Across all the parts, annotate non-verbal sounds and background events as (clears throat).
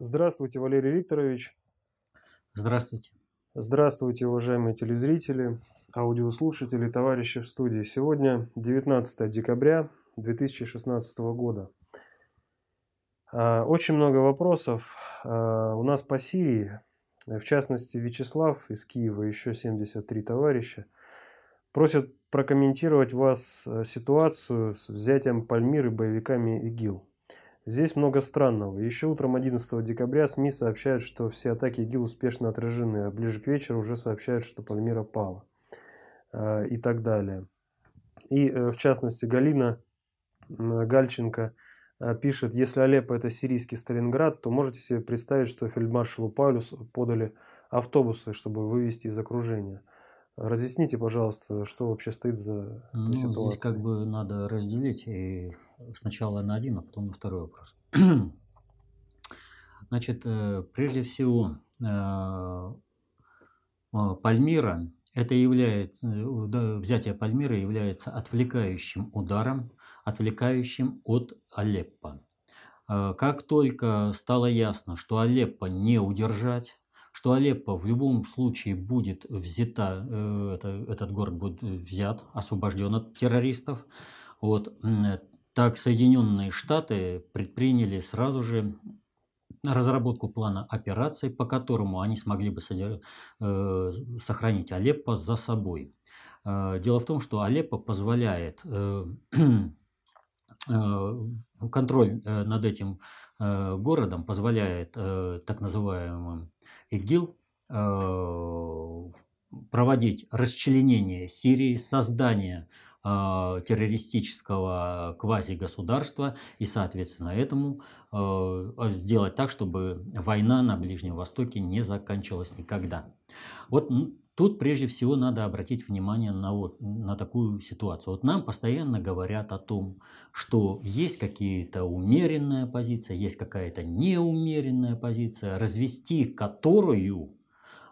Здравствуйте, Валерий Викторович. Здравствуйте. Здравствуйте, уважаемые телезрители, аудиослушатели, товарищи в студии. Сегодня 19 декабря 2016 года. А, очень много вопросов а, у нас по Сирии. В частности, Вячеслав из Киева, еще 73 товарища, просят прокомментировать вас э, ситуацию с взятием Пальмиры боевиками ИГИЛ. Здесь много странного. Еще утром 11 декабря СМИ сообщают, что все атаки ИГИЛ успешно отражены, а ближе к вечеру уже сообщают, что Пальмира пала. Э, и так далее. И э, в частности Галина Гальченко э, пишет, если Алеппо это сирийский Сталинград, то можете себе представить, что фельдмаршалу Паулюсу подали автобусы, чтобы вывести из окружения. Разъясните, пожалуйста, что вообще стоит за ну, ситуацией. Здесь как бы надо разделить и сначала на один, а потом на второй вопрос. (clears throat) Значит, э, прежде всего, э, Пальмира это является, э, взятие Пальмира является отвлекающим ударом, отвлекающим от Алеппо. Как только стало ясно, что Алеппо не удержать, что Алеппо в любом случае будет взята, это, этот город будет взят, освобожден от террористов, вот, так, Соединенные Штаты предприняли сразу же разработку плана операций, по которому они смогли бы содер... э, сохранить Алеппо за собой. Э, дело в том, что Алеппо позволяет э, э, (clears throat) контроль э, над этим э, городом позволяет э, так называемым ИГИЛ э, проводить расчленение Сирии, создание террористического квазигосударства и, соответственно, этому а, сделать так, чтобы война на Ближнем Востоке не заканчивалась никогда. Вот Тут прежде всего надо обратить внимание на, вот, на такую ситуацию. Вот нам постоянно говорят о том, что есть какие-то умеренная позиция, есть какая-то неумеренная позиция, развести которую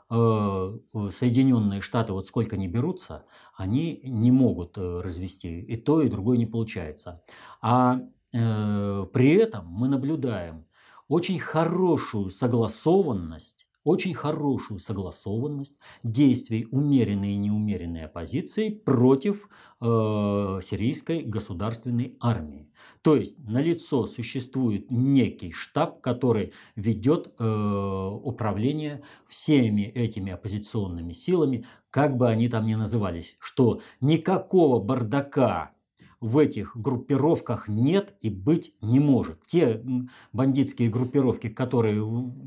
Соединенные Штаты, вот сколько они берутся, они не могут э, развести. И то, и другое не получается. А э, при этом мы наблюдаем очень хорошую согласованность очень хорошую согласованность действий умеренной и неумеренной оппозиции против э, сирийской государственной армии. То есть налицо существует некий штаб, который ведет э, управление всеми этими оппозиционными силами, как бы они там ни назывались, что никакого бардака в этих группировках нет и быть не может. Те бандитские группировки, которые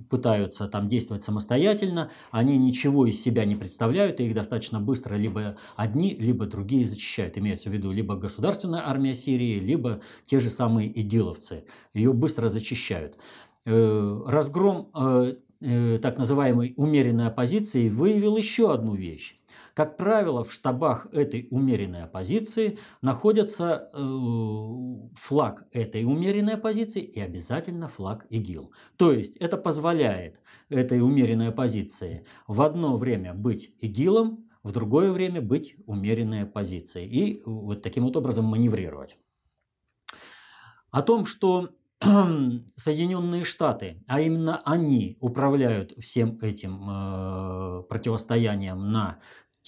пытаются там действовать самостоятельно, они ничего из себя не представляют, и их достаточно быстро либо одни, либо другие зачищают. Имеется в виду либо государственная армия Сирии, либо те же самые игиловцы. Ее быстро зачищают. Э, разгром э, э, так называемой умеренной оппозиции выявил еще одну вещь. Как правило, в штабах этой умеренной оппозиции находится э, флаг этой умеренной оппозиции и обязательно флаг ИГИЛ. То есть это позволяет этой умеренной оппозиции в одно время быть ИГИЛом, в другое время быть умеренной оппозицией и вот таким вот образом маневрировать. О том, что (clears throat) Соединенные Штаты, а именно они управляют всем этим э, противостоянием на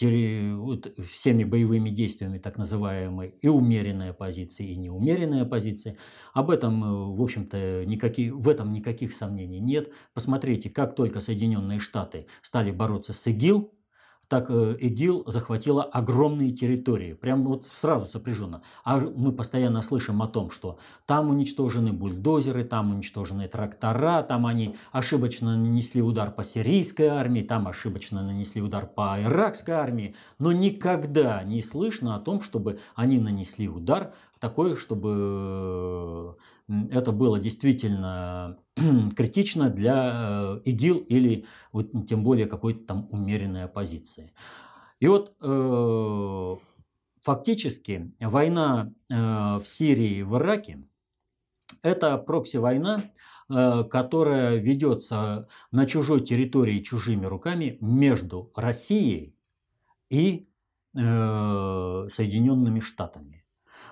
вот, всеми боевыми действиями так называемой и умеренная позиция, и неумеренная позиция. Об этом, э, в общем-то, никаких, в этом никаких сомнений нет. Посмотрите, как только Соединенные Штаты стали бороться с ИГИЛ, так э, ИГИЛ захватила огромные территории, прям вот сразу сопряженно. А мы постоянно слышим о том, что там уничтожены бульдозеры, там уничтожены трактора, там они ошибочно нанесли удар по сирийской армии, там ошибочно нанесли удар по иракской армии, но никогда не слышно о том, чтобы они нанесли удар такой, чтобы это было действительно (clears throat) критично для э, ИГИЛ или вот, тем более какой-то там умеренной оппозиции. И вот э, фактически война э, в Сирии и в Ираке – это прокси-война, которая ведется на чужой территории чужими руками между Россией и Соединенными Штатами.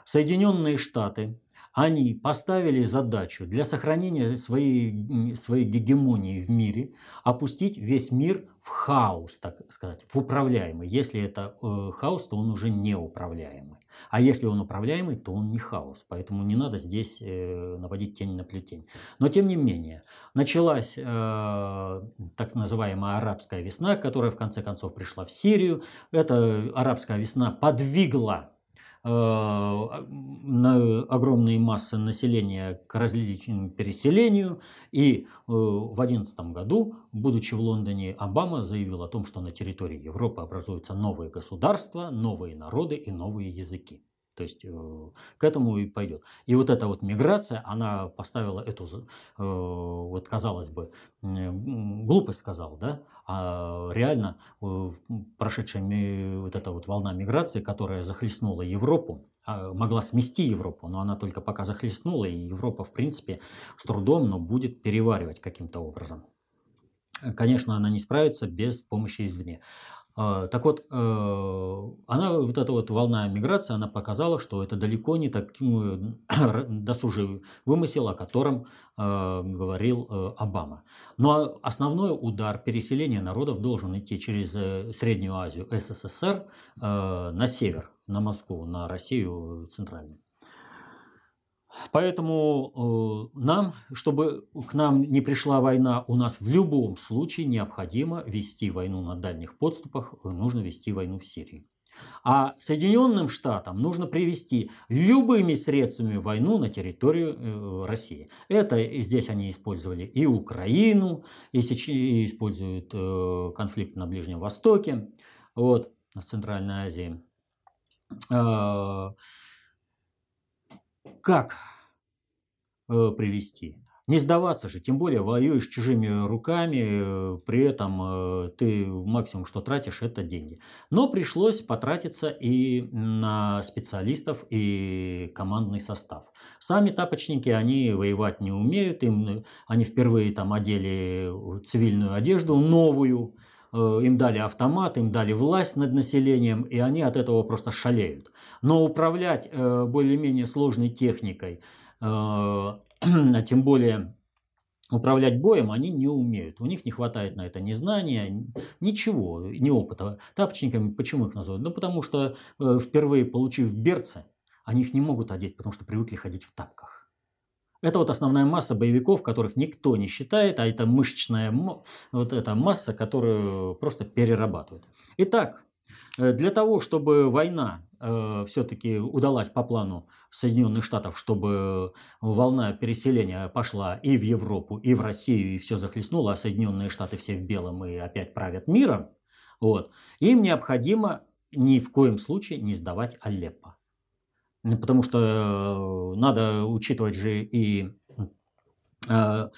Соединенные Штаты они поставили задачу для сохранения своей, своей гегемонии в мире опустить весь мир в хаос, так сказать, в управляемый. Если это э, хаос, то он уже неуправляемый. А если он управляемый, то он не хаос. Поэтому не надо здесь э, наводить тень на плетень. Но тем не менее, началась э, так называемая арабская весна, которая в конце концов пришла в Сирию. Эта арабская весна подвигла на огромные массы населения к различному переселению. И э, в 2011 году, будучи в Лондоне, Обама заявил о том, что на территории Европы образуются новые государства, новые народы и новые языки. То есть э, к этому и пойдет. И вот эта вот миграция, она поставила эту, э, вот казалось бы, глупость сказал, да, а реально э, прошедшая вот эта вот волна миграции, которая захлестнула Европу, а, могла смести Европу, но она только пока захлестнула, и Европа, в принципе, с трудом, но будет переваривать каким-то образом. Конечно, она не справится без помощи извне. А, так вот, э, она, вот эта вот волна миграции, она показала, что это далеко не такой (coughs) досужий вымысел, о котором э, говорил э, Обама. Но основной удар переселения народов должен идти через Среднюю Азию, СССР, на север, на Москву, на Россию центральную. Поэтому э, нам, чтобы к нам не пришла война, у нас в любом случае необходимо вести войну на дальних подступах, э, нужно вести войну в Сирии. А Соединенным Штатам нужно привести любыми средствами войну на территорию э, России. Это здесь они использовали и Украину, и, и используют конфликт на Ближнем Востоке, вот, в Центральной Азии. Э, как э, привести? Не сдаваться же, тем более воюешь чужими руками, э, при этом э, ты максимум, что тратишь, это деньги. Но пришлось потратиться и на специалистов, и командный состав. Сами тапочники, они воевать не умеют, им, они впервые там одели цивильную одежду новую, Э, им дали автомат, им дали власть над населением, и они от этого просто шалеют. Но управлять э, более-менее сложной техникой, э, (clears throat) а тем более управлять боем они не умеют. У них не хватает на это ни знания, ничего, ни опыта. Тапочниками почему их называют? Ну, потому что впервые получив берцы, они их не могут одеть, потому что привыкли ходить в тапках. Это вот основная масса боевиков, которых никто не считает, а это мышечная вот эта масса, которую просто перерабатывают. Итак, э, для того, чтобы война э, все-таки удалась по плану Соединенных Штатов, чтобы волна переселения пошла и в Европу, и в Россию, и все захлестнуло, а Соединенные Штаты все в белом и опять правят миром, вот, им необходимо ни в коем случае не сдавать Алеппо. Ну, потому что э, надо учитывать же и э,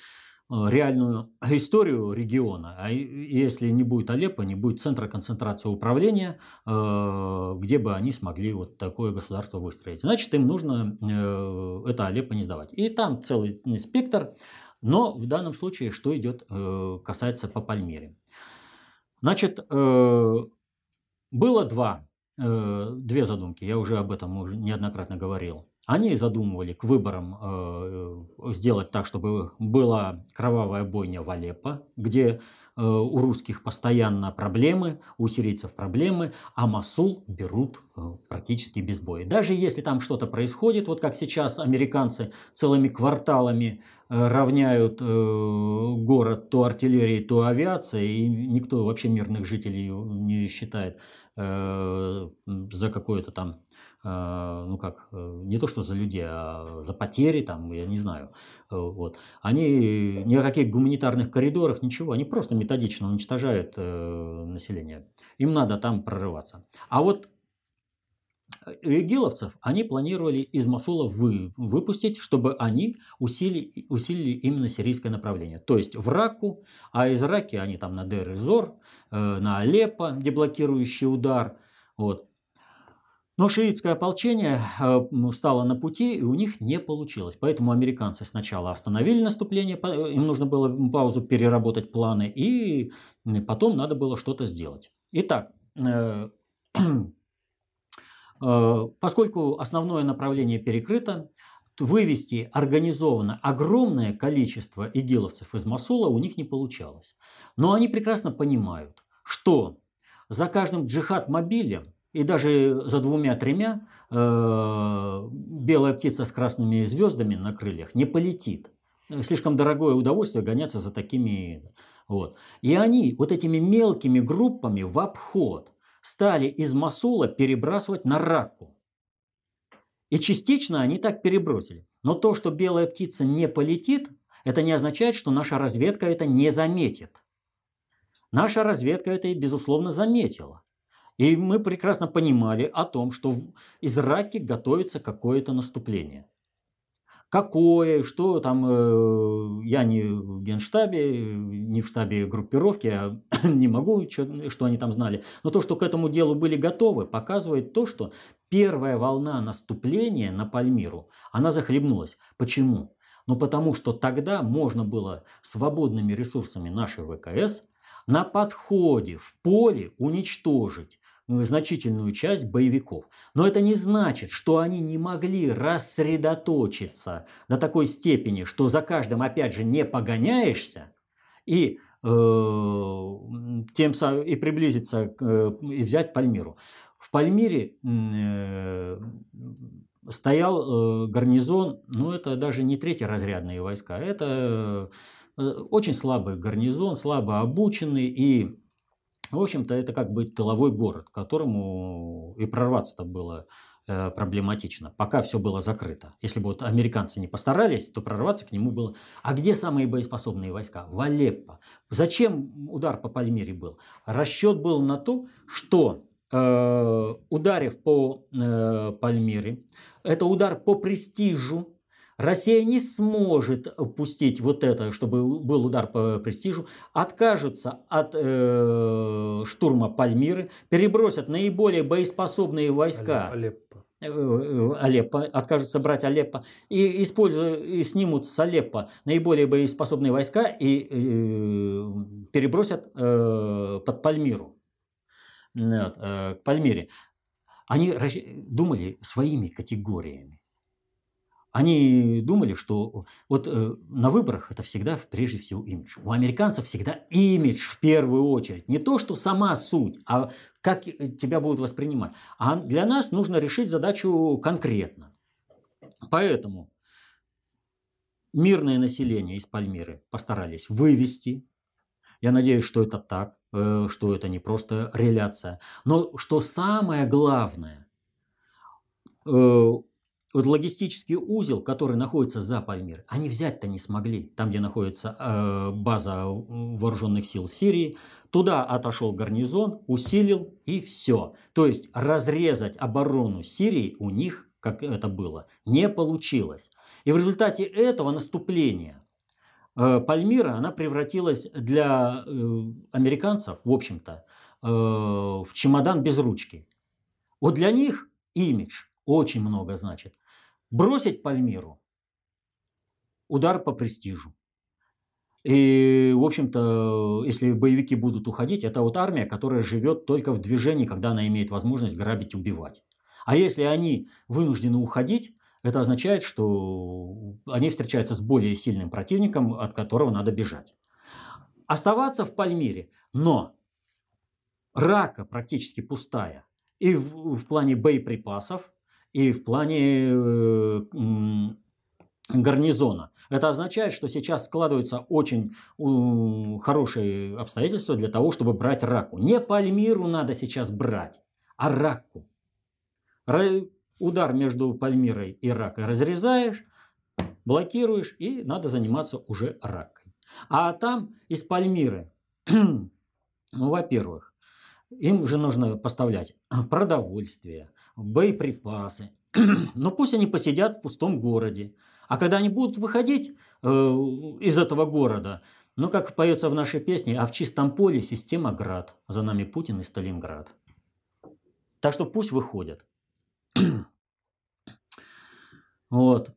реальную историю региона. А если не будет Алеппо, не будет центра концентрации управления, э, где бы они смогли вот такое государство выстроить. Значит, им нужно это Алеппо не сдавать. И там целый спектр. Но в данном случае что идет, касается по Пальмире. Значит, было два Э, две задумки, я уже об этом уже неоднократно говорил. Они задумывали к выборам э, сделать так, чтобы была кровавая бойня в Алеппо, где э, у русских постоянно проблемы, у сирийцев проблемы, а Масул берут э, практически без боя. Даже если там что-то происходит, вот как сейчас американцы целыми кварталами э, равняют э, город то артиллерией, то авиацией, и никто вообще мирных жителей не считает э, за какое-то там ну как, э, не то что за людей, а за потери, там, я не знаю, э, вот. Они ни о каких гуманитарных коридорах, ничего, они просто методично уничтожают э, население. Им надо там прорываться. А вот игиловцев они планировали из Масула вы, выпустить, чтобы они усилили, усилили именно сирийское направление. То есть в Раку, а из Раки они там на Дер-Зор, на Алеппо, деблокирующий удар. Вот. Но шиитское ополчение э, стало на пути, и у них не получилось. Поэтому американцы сначала остановили наступление, им нужно было паузу переработать планы, и потом надо было что-то сделать. Итак, э, (clears throat) э, поскольку основное направление перекрыто, вывести организованно огромное количество игиловцев из Масула у них не получалось. Но они прекрасно понимают, что за каждым джихад-мобилем и даже за двумя-тремя э, белая птица с красными звездами на крыльях не полетит. Слишком дорогое удовольствие гоняться за такими. Вот. И они вот этими мелкими группами в обход стали из Масула перебрасывать на Раку. И частично они так перебросили. Но то, что белая птица не полетит, это не означает, что наша разведка это не заметит. Наша разведка это, безусловно, заметила. И мы прекрасно понимали о том, что из Раки готовится какое-то наступление. Какое, что там, э, я не в генштабе, не в штабе группировки, а (coughs) не могу, что, что они там знали. Но то, что к этому делу были готовы, показывает то, что первая волна наступления на Пальмиру, она захлебнулась. Почему? Ну потому что тогда можно было свободными ресурсами нашей ВКС на подходе в поле уничтожить значительную часть боевиков. Но это не значит, что они не могли рассредоточиться до такой степени, что за каждым, опять же, не погоняешься и, э, тем и приблизиться э, и взять Пальмиру. В Пальмире э, стоял э, гарнизон, ну это даже не третьеразрядные войска, это э, очень слабый гарнизон, слабо обученный и в общем-то, это как бы тыловой город, к которому и прорваться-то было проблематично, пока все было закрыто. Если бы вот американцы не постарались, то прорваться к нему было. А где самые боеспособные войска? В Алеппо. Зачем удар по Пальмире был? Расчет был на то, что Э, ударив по э, Пальмире, это удар по престижу. Россия не сможет пустить вот это, чтобы был удар по престижу, откажутся от э, штурма Пальмиры, перебросят наиболее боеспособные войска. Алеппо. Э, Алеппо, откажутся брать Алеппо и, используя, и снимут с Алеппо наиболее боеспособные войска и э, перебросят э, под Пальмиру вот, э, к Пальмире, они думали своими категориями. Они думали, что вот э, на выборах это всегда прежде всего имидж. У американцев всегда имидж в первую очередь. Не то, что сама суть, а как тебя будут воспринимать. А для нас нужно решить задачу конкретно. Поэтому мирное население из Пальмиры постарались вывести. Я надеюсь, что это так. Э, что это не просто реляция. Но что самое главное, э, вот логистический узел, который находится за Пальмир, они взять-то не смогли. Там, где находится э, база вооруженных сил Сирии, туда отошел гарнизон, усилил и все. То есть разрезать оборону Сирии у них, как это было, не получилось. И в результате этого наступления Э, Пальмира, она превратилась для э, американцев, в общем-то, э, в чемодан без ручки. Вот для них имидж очень много значит. Бросить Пальмиру – удар по престижу. И, в общем-то, если боевики будут уходить, это вот армия, которая живет только в движении, когда она имеет возможность грабить, убивать. А если они вынуждены уходить, это означает, что они встречаются с более сильным противником, от которого надо бежать. Оставаться в Пальмире, но рака практически пустая и в, в плане боеприпасов, и в плане э, гарнизона. Это означает, что сейчас складываются очень хорошие обстоятельства для того, чтобы брать раку. Не Пальмиру надо сейчас брать, а раку удар между Пальмирой и Ракой разрезаешь, блокируешь, и надо заниматься уже ракой. А там из Пальмиры, (clears throat) ну, во-первых, им уже нужно поставлять продовольствие, боеприпасы. (clears throat) Но пусть они посидят в пустом городе. А когда они будут выходить э, из этого города, ну, как поется в нашей песне, а в чистом поле система град. За нами Путин и Сталинград. Так что пусть выходят. (clears throat) Вот.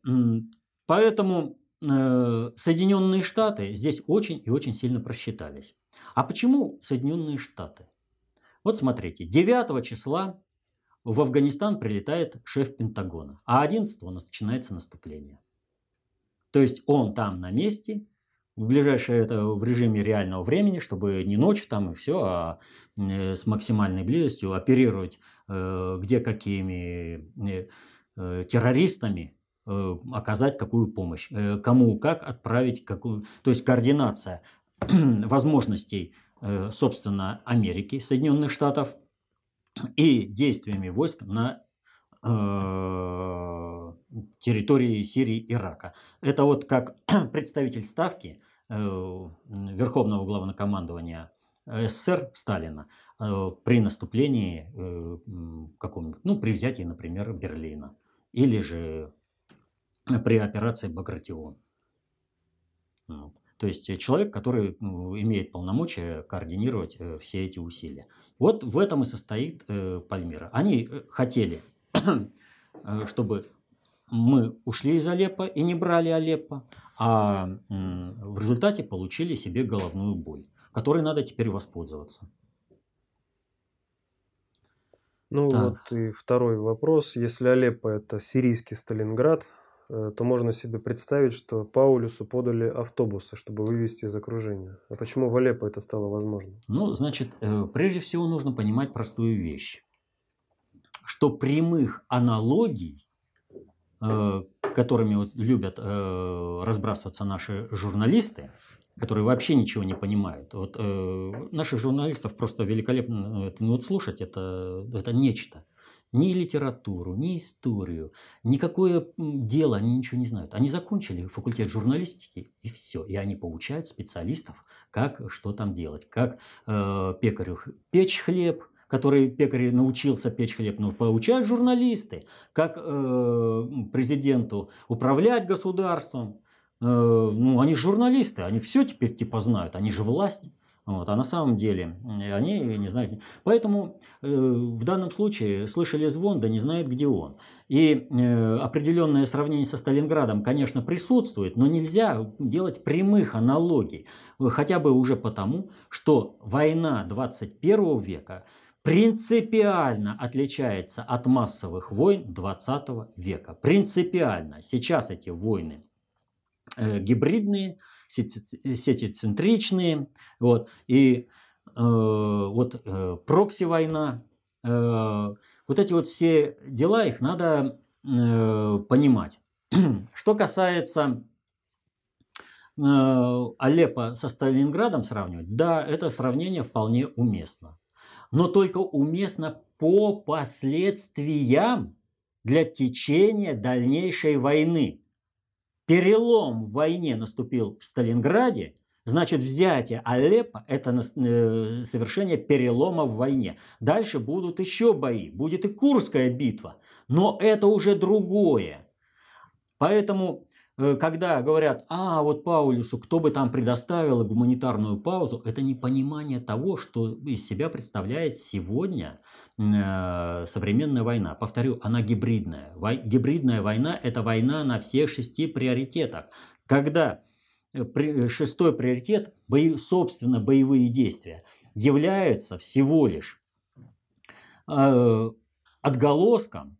Поэтому э, Соединенные Штаты здесь очень и очень сильно просчитались. А почему Соединенные Штаты? Вот смотрите, 9 числа в Афганистан прилетает шеф Пентагона, а 11 начинается наступление. То есть он там на месте, в ближайшее это в режиме реального времени, чтобы не ночью там и все, а э, с максимальной близостью оперировать э, где какими э, террористами, оказать какую помощь, кому как отправить какую, то есть координация (clears throat) возможностей, собственно, Америки, Соединенных Штатов и действиями войск на Э, территории Сирии и Ирака. Это вот как (clears throat) представитель ставки э, Верховного главнокомандования СССР Сталина э, при наступлении каком ну, при взятии, например, Берлина. Или же при операции Багратион. Вот. То есть человек, который ну, имеет полномочия координировать все эти усилия. Вот в этом и состоит Пальмира. Они хотели (clears throat) Э, чтобы мы ушли из Алеппо и не брали Алеппо, а в результате получили себе головную боль, которой надо теперь воспользоваться. Ну так. вот и второй вопрос. Если Алеппо это сирийский Сталинград, э, то можно себе представить, что Паулюсу подали автобусы, чтобы вывести из окружения. А почему в Алеппо это стало возможным? Ну, значит, э, прежде всего нужно понимать простую вещь что прямых аналогий, э, которыми вот любят э, разбрасываться наши журналисты, которые вообще ничего не понимают. Вот э, наших журналистов просто великолепно это, ну, вот слушать, это, это нечто. Ни литературу, ни историю, никакое дело они ничего не знают. Они закончили факультет журналистики и все. И они получают специалистов, как что там делать. Как э, пекарю печь хлеб, который пекарь научился печь хлеб, но получают журналисты, как э, президенту управлять государством. Э, ну, они журналисты, они все теперь типа знают, они же власть. Вот, а на самом деле они не знают. Поэтому э, в данном случае слышали звон, да не знают, где он. И э, определенное сравнение со Сталинградом, конечно, присутствует, но нельзя делать прямых аналогий. Хотя бы уже потому, что война 21 века принципиально отличается от массовых войн 20 века. Принципиально. Сейчас эти войны э, гибридные, сетицентричные, вот, и э, вот э, прокси-война, э, вот эти вот все дела, их надо э, понимать. (clears throat) Что касается э, Алеппо со Сталинградом сравнивать, да, это сравнение вполне уместно но только уместно по последствиям для течения дальнейшей войны. Перелом в войне наступил в Сталинграде, значит взятие Алеппо – это э, совершение перелома в войне. Дальше будут еще бои, будет и Курская битва, но это уже другое. Поэтому когда говорят, а вот Паулюсу, кто бы там предоставил гуманитарную паузу, это не понимание того, что из себя представляет сегодня э, современная война. Повторю, она гибридная. Вой, гибридная война – это война на всех шести приоритетах. Когда э, шестой приоритет, бои, собственно, боевые действия, являются всего лишь э, отголоском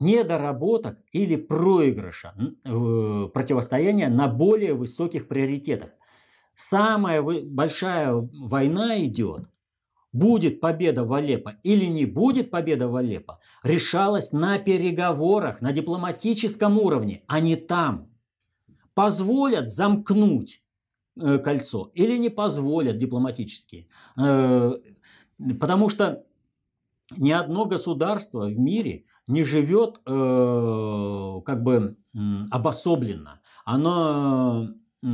недоработок или проигрыша э, противостояния на более высоких приоритетах. Самая большая война идет, будет победа в Алеппо или не будет победа в Алеппо, решалась на переговорах, на дипломатическом уровне, а не там. Позволят замкнуть э, кольцо или не позволят дипломатически. Э, потому что ни одно государство в мире не живет э, как бы э, обособленно. Оно э,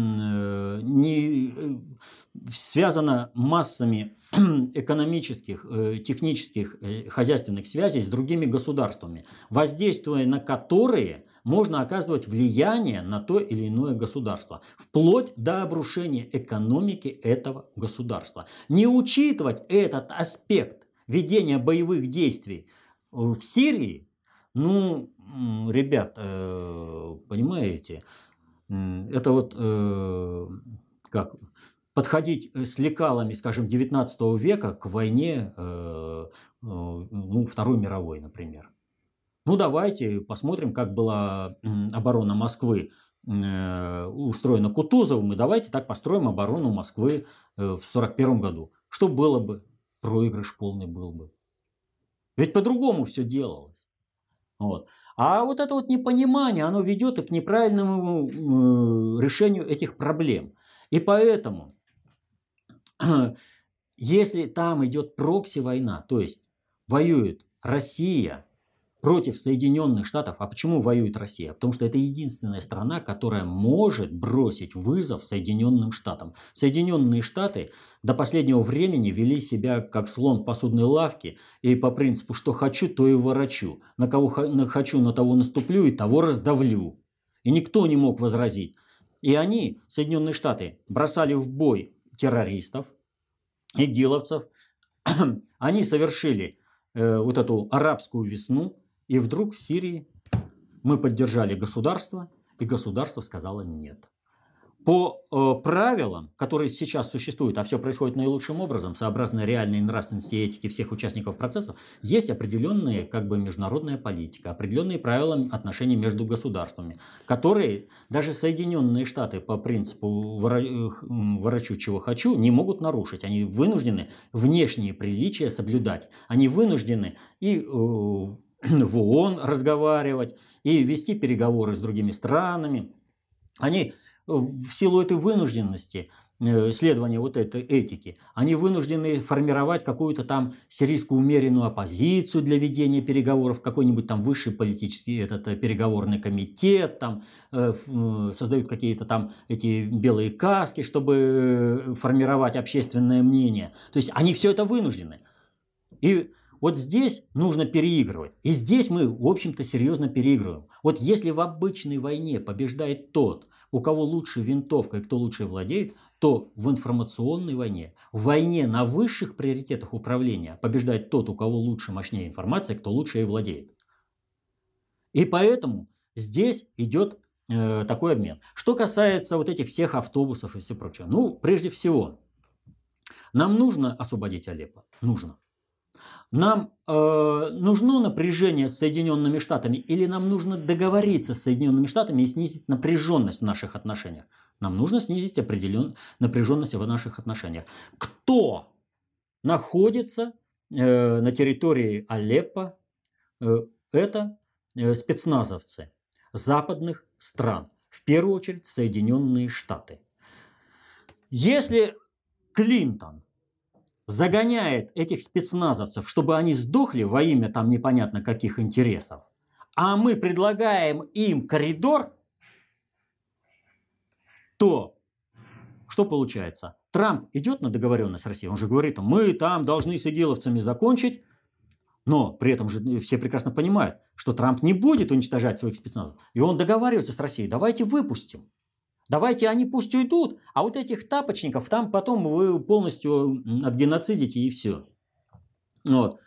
не связано массами (clears throat) экономических, э, технических, э, хозяйственных связей с другими государствами, воздействуя на которые можно оказывать влияние на то или иное государство, вплоть до обрушения экономики этого государства. Не учитывать этот аспект ведения боевых действий э, в Сирии, ну, ребят, э, понимаете, это вот э, как подходить с лекалами, скажем, 19 века к войне, ну, Второй мировой, например. Ну, давайте посмотрим, как была оборона Москвы устроена Кутузовым, и давайте так построим оборону Москвы в 1941 году. Что было бы? Проигрыш полный был бы. Ведь по-другому все делалось. Вот. А вот это вот непонимание, оно ведет и к неправильному э, решению этих проблем. И поэтому, (clears throat) если там идет прокси-война, то есть воюет Россия против Соединенных Штатов. А почему воюет Россия? Потому что это единственная страна, которая может бросить вызов Соединенным Штатам. Соединенные Штаты до последнего времени вели себя как слон в посудной лавке и по принципу, что хочу, то и ворочу. На кого хочу, на того наступлю и того раздавлю. И никто не мог возразить. И они, Соединенные Штаты, бросали в бой террористов, игиловцев. (clears throat) Они совершили э, вот эту арабскую весну, и вдруг в Сирии мы поддержали государство, и государство сказало нет. По э, правилам, которые сейчас существуют, а все происходит наилучшим образом, сообразно реальной нравственности и этике всех участников процесса, есть определенные как бы международная политика, определенные правила отношений между государствами, которые даже Соединенные Штаты по принципу ворочу чего хочу не могут нарушить. Они вынуждены внешние приличия соблюдать. Они вынуждены и э, (clears throat) в ООН разговаривать и вести переговоры с другими странами. Они э, в силу этой вынужденности э, следования вот этой этики, они вынуждены формировать какую-то там сирийскую умеренную оппозицию для ведения переговоров, какой-нибудь там высший политический этот э, переговорный комитет, там создают какие-то там эти белые каски, чтобы формировать общественное мнение. То есть они все это вынуждены. И вот здесь нужно переигрывать. И здесь мы, в общем-то, серьезно переигрываем. Вот если в обычной войне побеждает тот, у кого лучше винтовка и кто лучше владеет, то в информационной войне, в войне на высших приоритетах управления побеждает тот, у кого лучше, мощнее информация, кто лучше и владеет. И поэтому здесь идет э, такой обмен. Что касается вот этих всех автобусов и все прочее. Ну, прежде всего, нам нужно освободить Алеппо. Нужно. Нам э, нужно напряжение с Соединенными Штатами или нам нужно договориться с Соединенными Штатами и снизить напряженность в наших отношениях? Нам нужно снизить определенную напряженность в наших отношениях. Кто находится э, на территории Алеппо? Э, это э, спецназовцы западных стран, в первую очередь Соединенные Штаты. Если Клинтон загоняет этих спецназовцев, чтобы они сдохли во имя там непонятно каких интересов, а мы предлагаем им коридор, то что получается? Трамп идет на договоренность с Россией, он же говорит, мы там должны с игиловцами закончить, но при этом же все прекрасно понимают, что Трамп не будет уничтожать своих спецназов. И он договаривается с Россией, давайте выпустим. Давайте они пусть уйдут, а вот этих тапочников там потом вы полностью отгеноцидите и все. Вот.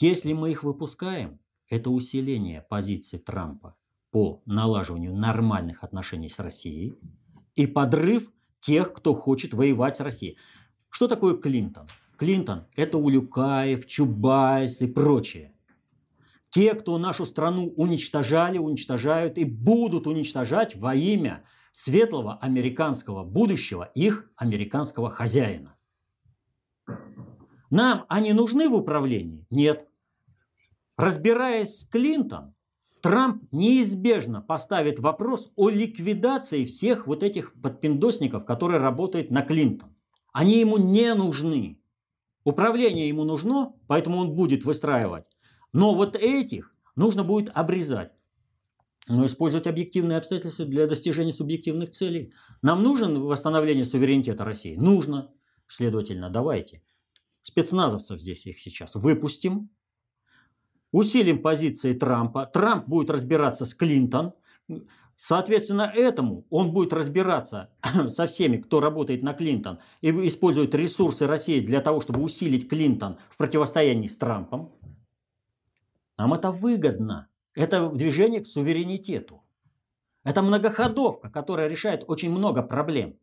Если мы их выпускаем, это усиление позиции Трампа по налаживанию нормальных отношений с Россией и подрыв тех, кто хочет воевать с Россией. Что такое Клинтон? Клинтон – это Улюкаев, Чубайс и прочее. Те, кто нашу страну уничтожали, уничтожают и будут уничтожать во имя светлого американского будущего их американского хозяина. Нам они нужны в управлении? Нет. Разбираясь с Клинтон, Трамп неизбежно поставит вопрос о ликвидации всех вот этих подпиндосников, которые работают на Клинтон. Они ему не нужны. Управление ему нужно, поэтому он будет выстраивать но вот этих нужно будет обрезать. Но использовать объективные обстоятельства для достижения субъективных целей. Нам нужен восстановление суверенитета России? Нужно. Следовательно, давайте спецназовцев здесь их сейчас выпустим, усилим позиции Трампа. Трамп будет разбираться с Клинтон. Соответственно, этому он будет разбираться (clears throat) со всеми, кто работает на Клинтон и использует ресурсы России для того, чтобы усилить Клинтон в противостоянии с Трампом. Нам это выгодно. Это движение к суверенитету. Это многоходовка, которая решает очень много проблем.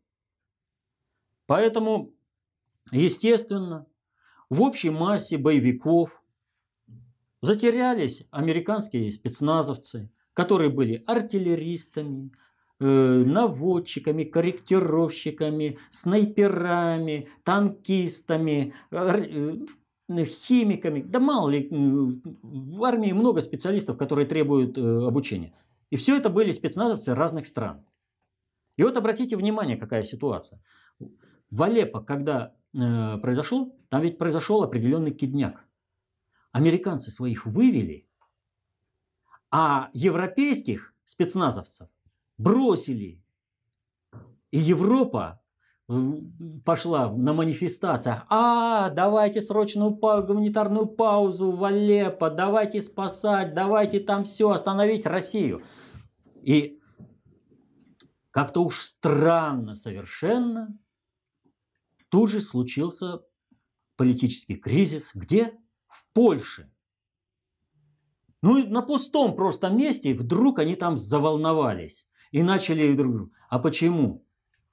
Поэтому, естественно, в общей массе боевиков затерялись американские спецназовцы, которые были артиллеристами, э, наводчиками, корректировщиками, снайперами, танкистами, э, химиками. Да мало ли, в армии много специалистов, которые требуют э, обучения. И все это были спецназовцы разных стран. И вот обратите внимание, какая ситуация. В Алеппо, когда э, произошло, там ведь произошел определенный кидняк. Американцы своих вывели, а европейских спецназовцев бросили. И Европа пошла на манифестациях. А, давайте срочную гуманитарную паузу в Алеппо, давайте спасать, давайте там все, остановить Россию. И как-то уж странно совершенно тут же случился политический кризис. Где? В Польше. Ну на пустом просто месте, вдруг они там заволновались. И начали друг другу. А почему?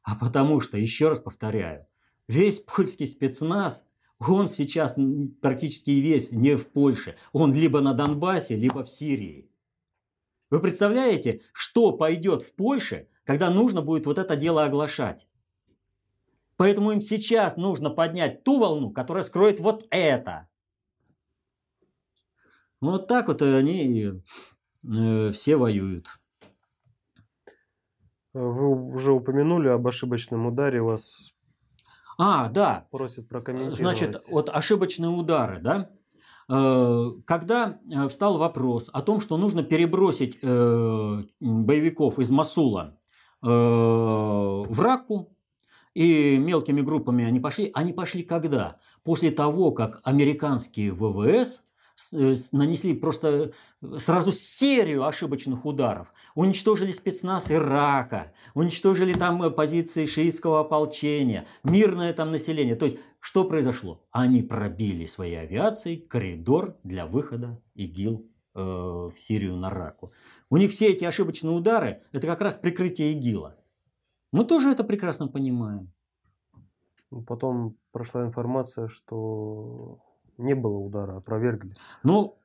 А потому что, еще раз повторяю, весь польский спецназ, он сейчас практически весь не в Польше. Он либо на Донбассе, либо в Сирии. Вы представляете, что пойдет в Польше, когда нужно будет вот это дело оглашать? Поэтому им сейчас нужно поднять ту волну, которая скроет вот это. Вот так вот они э, все воюют. Вы уже упомянули об ошибочном ударе, вас а, да. просят прокомментировать. Значит, вот ошибочные удары, да? Э, когда э, встал вопрос о том, что нужно перебросить э, боевиков из Масула в Раку, и мелкими группами они пошли, они пошли когда? После того, как американские ВВС Э, нанесли просто э, сразу серию ошибочных ударов. Уничтожили спецназ Ирака, уничтожили там э, позиции шиитского ополчения, мирное там население. То есть, что произошло? Они пробили своей авиацией коридор для выхода ИГИЛ э, в Сирию на Раку. У них все эти ошибочные удары – это как раз прикрытие ИГИЛа. Мы тоже это прекрасно понимаем. Потом прошла информация, что не было удара, опровергли. Ну,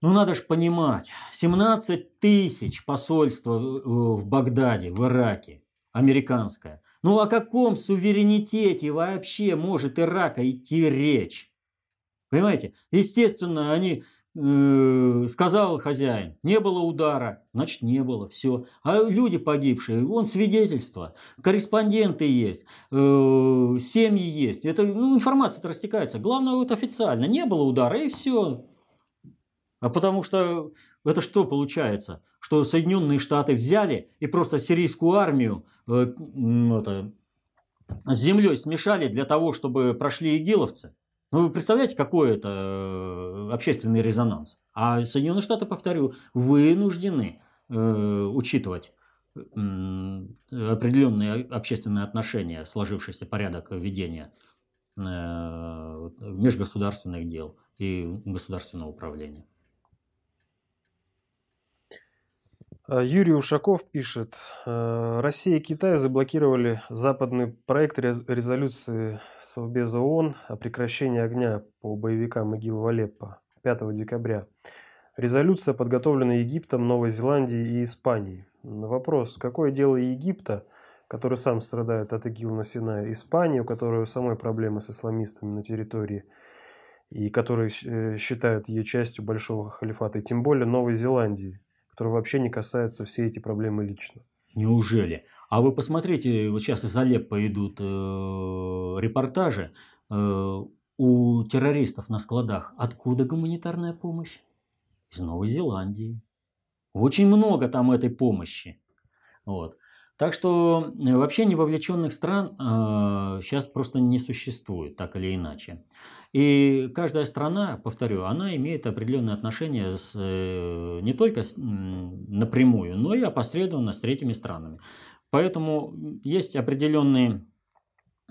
ну надо же понимать, 17 тысяч посольства в Багдаде, в Ираке, американское. Ну о каком суверенитете вообще может Ирака идти речь? Понимаете? Естественно, они Э, сказал хозяин, не было удара, значит не было, все. А люди погибшие, вон свидетельства, корреспонденты есть, э, семьи есть. Это, ну, информация-то растекается. Главное, вот официально, не было удара, и все. А потому что это что получается? Что Соединенные Штаты взяли и просто сирийскую армию э, это, с землей смешали для того, чтобы прошли игиловцы? Ну, вы представляете, какой это э, общественный резонанс? А Соединенные Штаты, повторю, вынуждены э, учитывать э, определенные общественные отношения, сложившийся порядок ведения межгосударственных дел и государственного управления. А, Юрий Ушаков пишет, «Э, Россия и Китай заблокировали западный проект резолюции Совбеза ООН о прекращении огня по боевикам ИГИЛ в Алеппо 5 декабря. Резолюция подготовлена Египтом, Новой Зеландией и Испанией. Вопрос, какое дело Египта, который сам страдает от ИГИЛ на Синае, Испании, у которой самой проблемы с исламистами на территории, и которые э, считают ее частью большого халифата, и тем более Новой Зеландии, который вообще не касается все эти проблемы лично. Неужели? А вы посмотрите, вот сейчас из Алеппо идут э, репортажи э, у террористов на складах. Откуда гуманитарная помощь? Из Новой Зеландии. Очень много там этой помощи. Вот. Так что э, вообще невовлеченных стран э, сейчас просто не существует, так или иначе. И каждая страна, повторю, она имеет определенные отношения с, э, не только с, напрямую, но и опосредованно с третьими странами. Поэтому есть определенные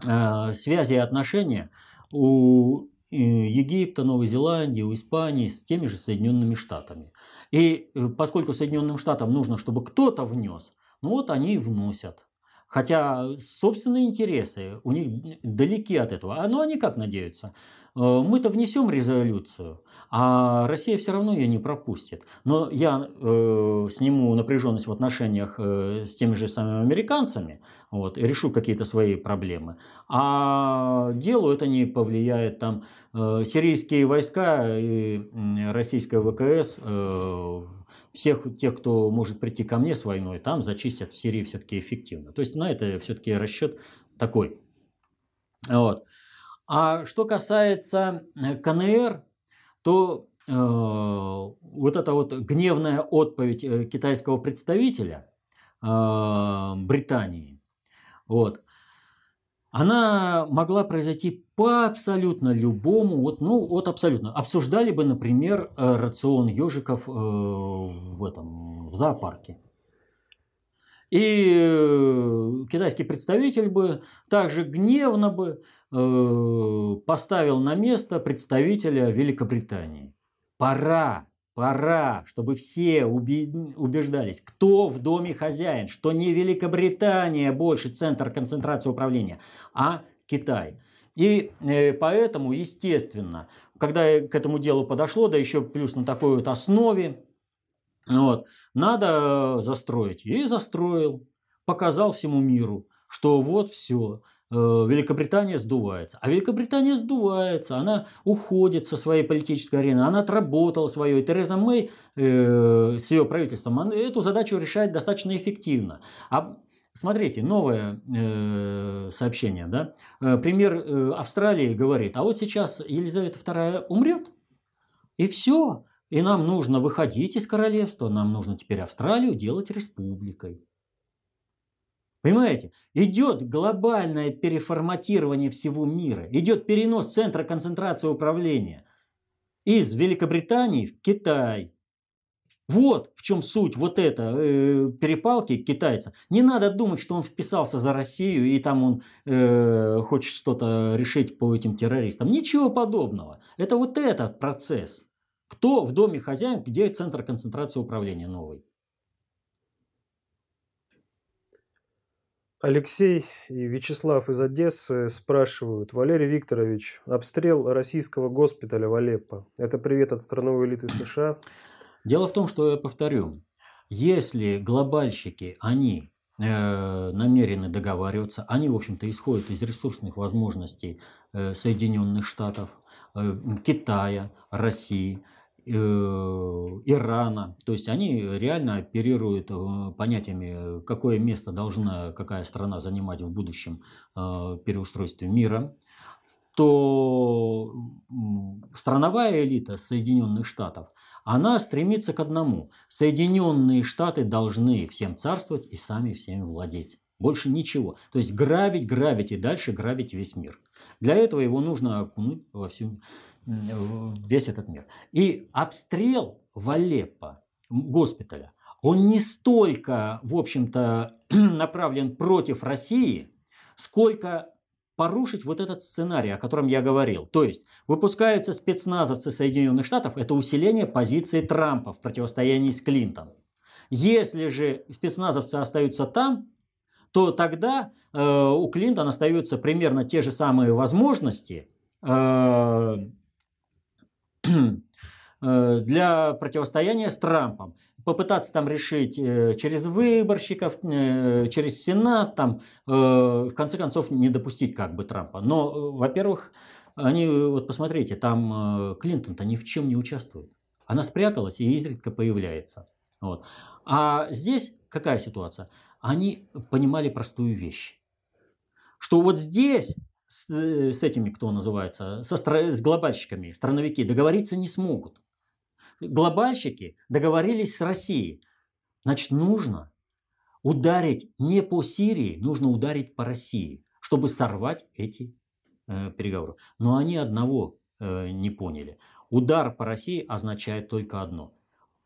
э, связи и отношения у Египта, Новой Зеландии, у Испании, с теми же Соединенными Штатами. И э, поскольку Соединенным Штатам нужно, чтобы кто-то внес, ну вот они и вносят. Хотя собственные интересы у них далеки от этого. А ну они как надеются? Э, мы-то внесем резолюцию, а Россия все равно ее не пропустит. Но я э, сниму напряженность в отношениях э, с теми же самыми американцами вот, и решу какие-то свои проблемы. А делу это не повлияет. Там э, сирийские войска и российская ВКС э, всех тех, кто может прийти ко мне с войной, там зачистят в Сирии все-таки эффективно. То есть на это все-таки расчет такой. Вот. А что касается э, КНР, то э, вот эта вот гневная отповедь э, китайского представителя э, Британии, вот, она могла произойти по абсолютно любому, вот, ну вот абсолютно. Обсуждали бы, например, э, рацион ежиков э, в этом в зоопарке. И э, китайский представитель бы также гневно бы поставил на место представителя Великобритании. Пора, пора, чтобы все убеждались, кто в доме хозяин, что не Великобритания больше центр концентрации управления, а Китай. И э, поэтому, естественно, когда к этому делу подошло, да еще плюс на такой вот основе, вот. Надо застроить. И застроил. Показал всему миру, что вот все. Э, Великобритания сдувается. А Великобритания сдувается, она уходит со своей политической арены, она отработала свое. И Тереза Мэй э, с ее правительством она эту задачу решает достаточно эффективно. А Смотрите, новое э, сообщение. Да? Э, премьер э, Австралии говорит, а вот сейчас Елизавета II умрет, и все. И нам нужно выходить из королевства, нам нужно теперь Австралию делать республикой. Понимаете? Идет глобальное переформатирование всего мира, идет перенос центра концентрации управления из Великобритании в Китай. Вот в чем суть вот это э, перепалки китайца. Не надо думать, что он вписался за Россию и там он э, хочет что-то решить по этим террористам. Ничего подобного. Это вот этот процесс. Кто в доме хозяин, где центр концентрации управления новый? Алексей и Вячеслав из Одессы спрашивают. Валерий Викторович, обстрел российского госпиталя в Алеппо. Это привет от страновой элиты США? Дело в том, что я повторю. Если глобальщики, они э, намерены договариваться, они, в общем-то, исходят из ресурсных возможностей э, Соединенных Штатов, э, Китая, России – Ирана. То есть они реально оперируют э, понятиями, какое место должна какая страна занимать в будущем э, переустройстве мира то страновая элита Соединенных Штатов, она стремится к одному. Соединенные Штаты должны всем царствовать и сами всеми владеть. Больше ничего. То есть грабить, грабить и дальше грабить весь мир. Для этого его нужно окунуть во всю весь этот мир. И обстрел в Алеппо, госпиталя, он не столько, в общем-то, (clears throat) направлен против России, сколько порушить вот этот сценарий, о котором я говорил. То есть выпускаются спецназовцы Соединенных Штатов, это усиление позиции Трампа в противостоянии с Клинтон. Если же спецназовцы остаются там, то тогда э, у Клинтона остаются примерно те же самые возможности э, (clears throat) Э, для противостояния с Трампом. Попытаться там решить э, через выборщиков, э, через Сенат, там, в конце концов не допустить как бы Трампа. Но, во-первых, они, вот посмотрите, там Клинтон-то ни в чем не участвует. Она спряталась и изредка появляется. Вот. А здесь какая ситуация? Они понимали простую вещь, что вот здесь с, с этими, кто называется, со, с глобальщиками, страновики договориться не смогут. Глобальщики договорились с Россией. Значит, нужно ударить не по Сирии, нужно ударить по России, чтобы сорвать эти э, переговоры. Но они одного э, не поняли. Удар по России означает только одно.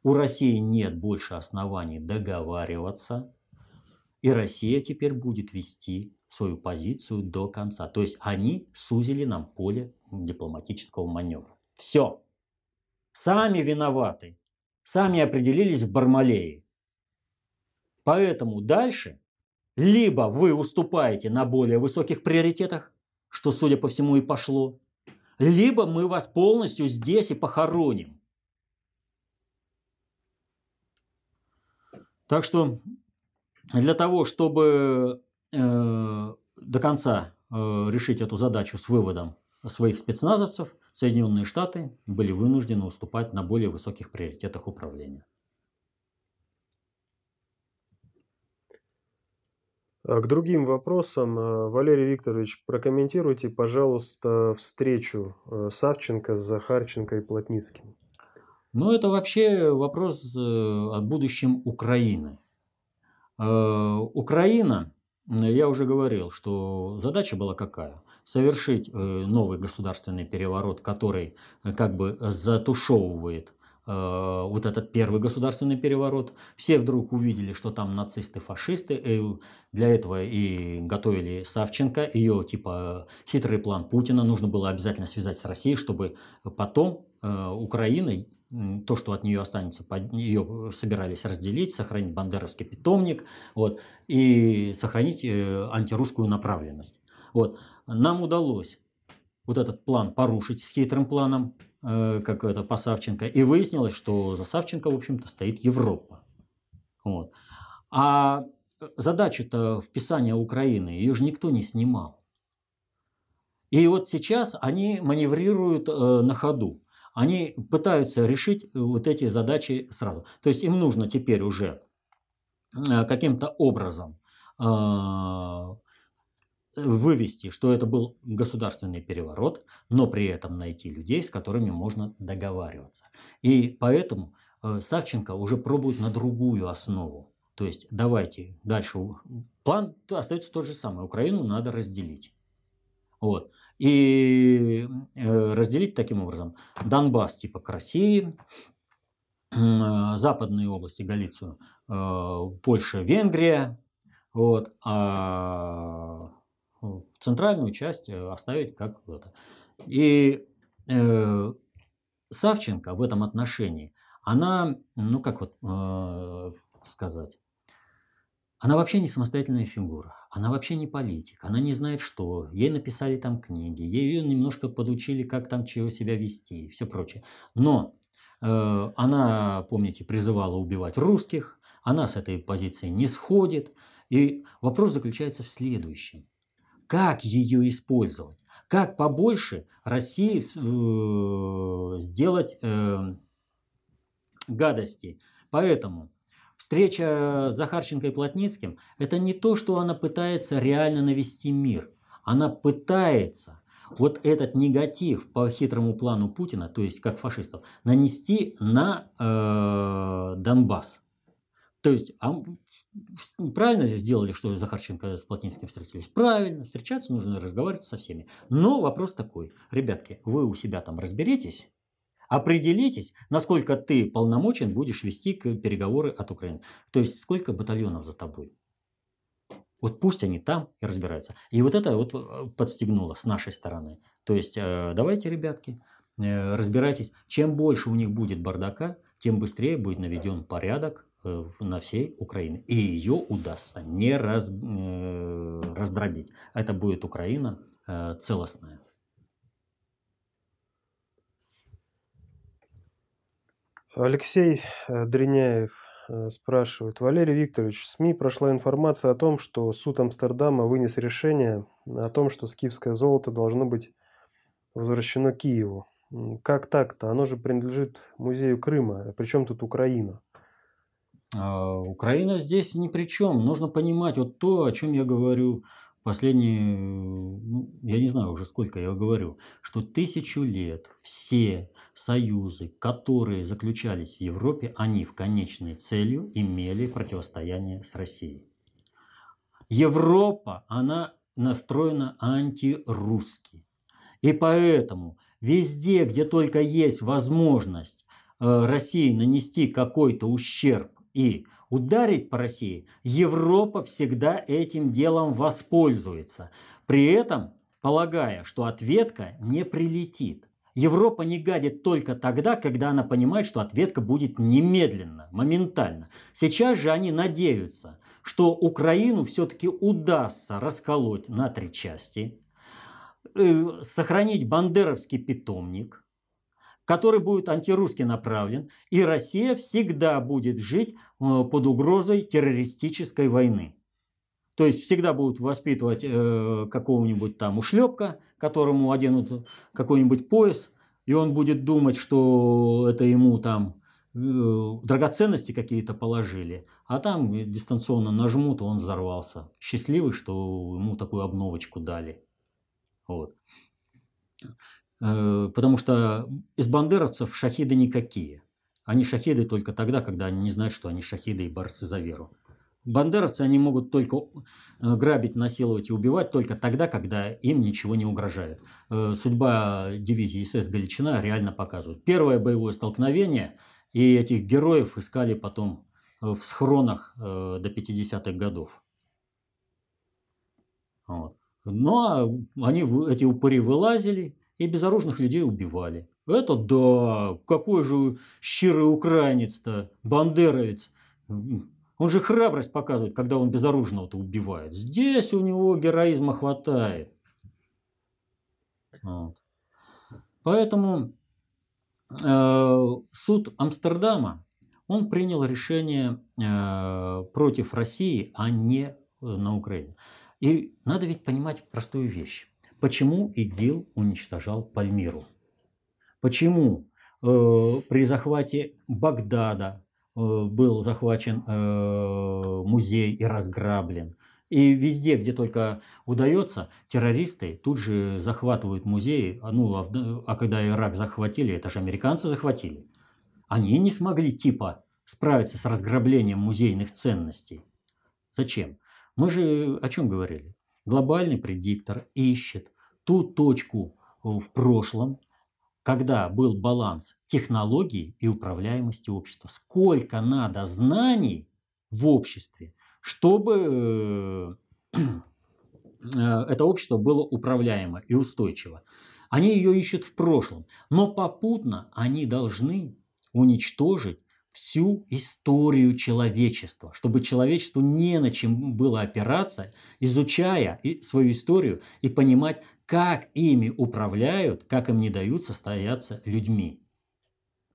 У России нет больше оснований договариваться, и Россия теперь будет вести свою позицию до конца. То есть они сузили нам поле дипломатического маневра. Все. Сами виноваты. Сами определились в Бармалее. Поэтому дальше либо вы уступаете на более высоких приоритетах, что, судя по всему, и пошло, либо мы вас полностью здесь и похороним. Так что для того, чтобы э, до конца э, решить эту задачу с выводом своих спецназовцев, Соединенные Штаты были вынуждены уступать на более высоких приоритетах управления. А к другим вопросам, э, Валерий Викторович, прокомментируйте, пожалуйста, встречу э, Савченко с Захарченко и Плотницким. Ну, это вообще вопрос э, о будущем Украины. Украина, я уже говорил, что задача была какая? Совершить новый государственный переворот, который как бы затушевывает Э, вот этот первый государственный переворот. Все вдруг увидели, что там нацисты, фашисты. И для этого и готовили Савченко, ее типа хитрый план Путина. Нужно было обязательно связать с Россией, чтобы потом э, Украиной то, что от нее останется, ее собирались разделить, сохранить бандеровский питомник вот, и сохранить э, антирусскую направленность. Вот. Нам удалось вот этот план порушить с хитрым планом, Э, как это по Савченко, и выяснилось, что за Савченко, в общем-то, стоит Европа. Вот. А задачу-то вписания Украины, ее же никто не снимал. И вот сейчас они маневрируют э, на ходу. Они пытаются решить вот эти задачи сразу. То есть им нужно теперь уже э, каким-то образом э, вывести, что это был государственный переворот, но при этом найти людей, с которыми можно договариваться. И поэтому э, Савченко уже пробует на другую основу. То есть давайте дальше. План остается тот же самый. Украину надо разделить. Вот. И э, разделить таким образом Донбасс типа к России, западные области, Галицию, э, Польша, Венгрия, вот, а центральную часть э, оставить как это. И э, Савченко в этом отношении, она, ну как вот э, сказать, она вообще не самостоятельная фигура, она вообще не политик, она не знает что, ей написали там книги, ее немножко подучили, как там чего себя вести и все прочее. Но э, она, помните, призывала убивать русских, она с этой позиции не сходит. И вопрос заключается в следующем как ее использовать, как побольше России э, сделать э, гадости. Поэтому встреча Захарченко и Плотницким – это не то, что она пытается реально навести мир. Она пытается вот этот негатив по хитрому плану Путина, то есть как фашистов, нанести на э, Донбасс. То есть а правильно сделали, что Захарченко с Плотницким встретились? Правильно, встречаться нужно разговаривать со всеми. Но вопрос такой, ребятки, вы у себя там разберитесь, определитесь, насколько ты полномочен будешь вести переговоры от Украины. То есть сколько батальонов за тобой. Вот пусть они там и разбираются. И вот это вот э, подстегнуло с нашей стороны. То есть э, давайте, ребятки, э, разбирайтесь. Чем больше у них будет бардака, тем быстрее будет наведен порядок на всей Украине. И ее удастся не раз, раздробить. Это будет Украина целостная. Алексей Дриняев спрашивает. Валерий Викторович, в СМИ прошла информация о том, что суд Амстердама вынес решение о том, что скифское золото должно быть возвращено Киеву. Как так-то? Оно же принадлежит музею Крыма. Причем тут Украина? А, Украина здесь ни при чем. Нужно понимать вот то, о чем я говорю последние, ну, я не знаю уже сколько я говорю, что тысячу лет все союзы, которые заключались в Европе, они в конечной целью имели противостояние с Россией. Европа, она настроена антирусски. И поэтому везде, где только есть возможность э, России нанести какой-то ущерб и ударить по России, Европа всегда этим делом воспользуется. При этом полагая, что ответка не прилетит. Европа не гадит только тогда, когда она понимает, что ответка будет немедленно, моментально. Сейчас же они надеются, что Украину все-таки удастся расколоть на три части, э, сохранить бандеровский питомник, который будет антирусски направлен, и Россия всегда будет жить э, под угрозой террористической войны. То есть всегда будут воспитывать э, какого-нибудь там ушлепка, которому оденут какой-нибудь пояс, и он будет думать, что это ему там э, драгоценности какие-то положили, а там дистанционно нажмут, он взорвался. Счастливый, что ему такую обновочку дали. Вот. Э, потому что из бандеровцев шахиды никакие. Они шахиды только тогда, когда они не знают, что они шахиды и борцы за веру. Бандеровцы, они могут только э, грабить, насиловать и убивать только тогда, когда им ничего не угрожает. Э, судьба дивизии СС «Галичина» реально показывает. Первое боевое столкновение, и этих героев искали потом в схронах до 50-х годов. Вот. Но ну, а они, эти упыри вылазили, и безоружных людей убивали. Это да, какой же щирый украинец-то, бандеровец. Он же храбрость показывает, когда он безоружного-то убивает. Здесь у него героизма хватает. Вот. Поэтому э, суд Амстердама, он принял решение э, против России, а не э, на Украине. И надо ведь понимать простую вещь. Почему ИГИЛ уничтожал Пальмиру? Почему э, при захвате Багдада э, был захвачен э, музей и разграблен? И везде, где только удается, террористы тут же захватывают музеи. А, ну, а, а когда Ирак захватили, это же американцы захватили. Они не смогли типа справиться с разграблением музейных ценностей. Зачем? Мы же о чем говорили? Глобальный предиктор ищет ту точку э, в прошлом, когда был баланс технологий и управляемости общества. Сколько надо знаний в обществе, чтобы э, (clears throat) э, это общество было управляемо и устойчиво. Они ее ищут в прошлом, но попутно они должны уничтожить всю историю человечества, чтобы человечеству не на чем было опираться, изучая свою историю и понимать, как ими управляют, как им не дают состояться людьми.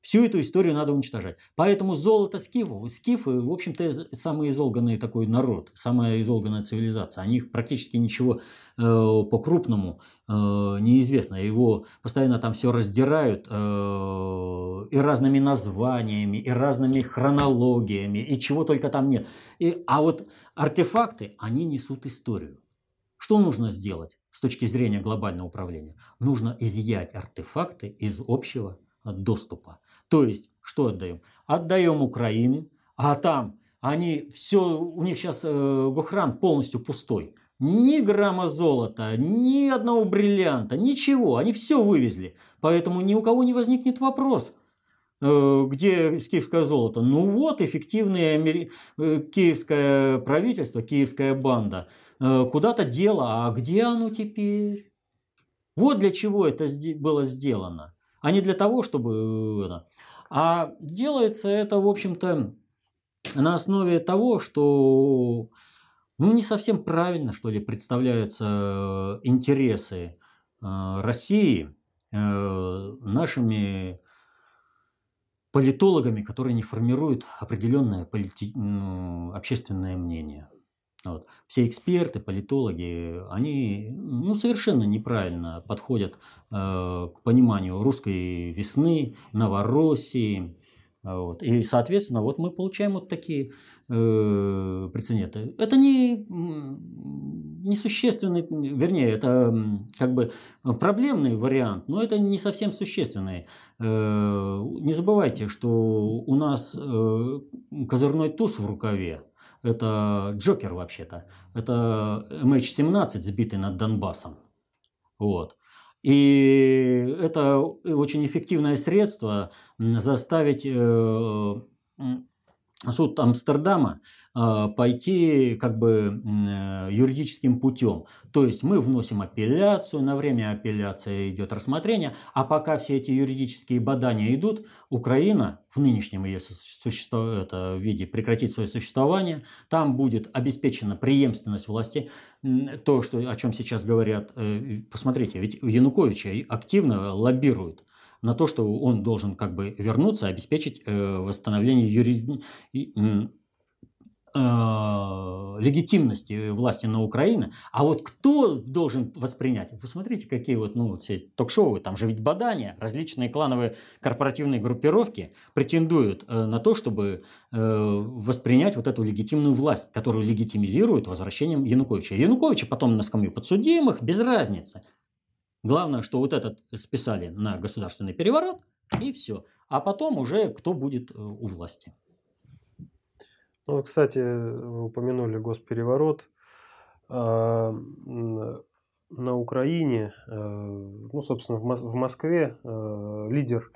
Всю эту историю надо уничтожать. Поэтому золото скифов, скифы, в общем-то, самый изолганный такой народ, самая изолганная цивилизация. О них практически ничего э, по-крупному э, неизвестно. Его постоянно там все раздирают э, и разными названиями, и разными хронологиями, и чего только там нет. И, а вот артефакты, они несут историю. Что нужно сделать с точки зрения глобального управления? Нужно изъять артефакты из общего доступа. То есть, что отдаем? Отдаем Украине, а там они все, у них сейчас э, Гохран полностью пустой. Ни грамма золота, ни одного бриллианта, ничего. Они все вывезли. Поэтому ни у кого не возникнет вопрос, э, где киевское золото. Ну вот, эффективное амери... э, киевское правительство, киевская банда э, куда-то дело. А где оно теперь? Вот для чего это было сделано а не для того, чтобы... Э, а делается это, в общем-то, на основе того, что ну, не совсем правильно, что ли, представляются интересы э, России э, нашими политологами, которые не формируют определенное полити... ну, общественное мнение. Вот. Все эксперты, политологи, они ну, совершенно неправильно подходят э, к пониманию русской весны, Новороссии. Вот. И, соответственно, вот мы получаем вот такие э, прецеденты. Это не, не существенный, вернее, это как бы проблемный вариант, но это не совсем существенный. Э, не забывайте, что у нас э, козырной туз в рукаве – это Джокер вообще-то. Это MH17, сбитый над Донбассом. Вот. И это очень эффективное средство заставить э, суд Амстердама э, пойти как бы э, юридическим путем. То есть мы вносим апелляцию, на время апелляции идет рассмотрение, а пока все эти юридические бадания идут, Украина в нынешнем ее существов... это, виде прекратит свое существование, там будет обеспечена преемственность власти, то, что, о чем сейчас говорят. Э, посмотрите, ведь Януковича активно лоббируют на то, что он должен как бы вернуться, обеспечить э, восстановление юри... э, легитимности власти на Украине. А вот кто должен воспринять? Посмотрите, какие вот ну, все ток-шоу, там же ведь бадания, различные клановые корпоративные группировки претендуют э, на то, чтобы э, воспринять вот эту легитимную власть, которую легитимизируют возвращением Януковича. Януковича потом на скамью подсудимых, без разницы. Главное, что вот этот списали на государственный переворот, и все. А потом уже кто будет э, у власти. Ну, кстати, вы упомянули госпереворот. А, на Украине, э, ну, собственно, в Москве э, лидер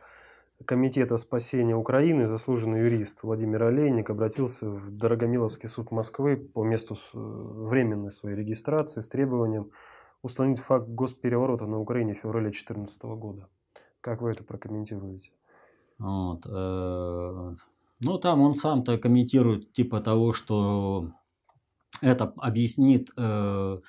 Комитета спасения Украины, заслуженный юрист Владимир Олейник обратился в Дорогомиловский суд Москвы по месту временной своей регистрации с требованием установить факт госпереворота на Украине в феврале 2014 года. Как вы это прокомментируете? Вот, э, ну, там он сам-то комментирует типа того, что это объяснит, э,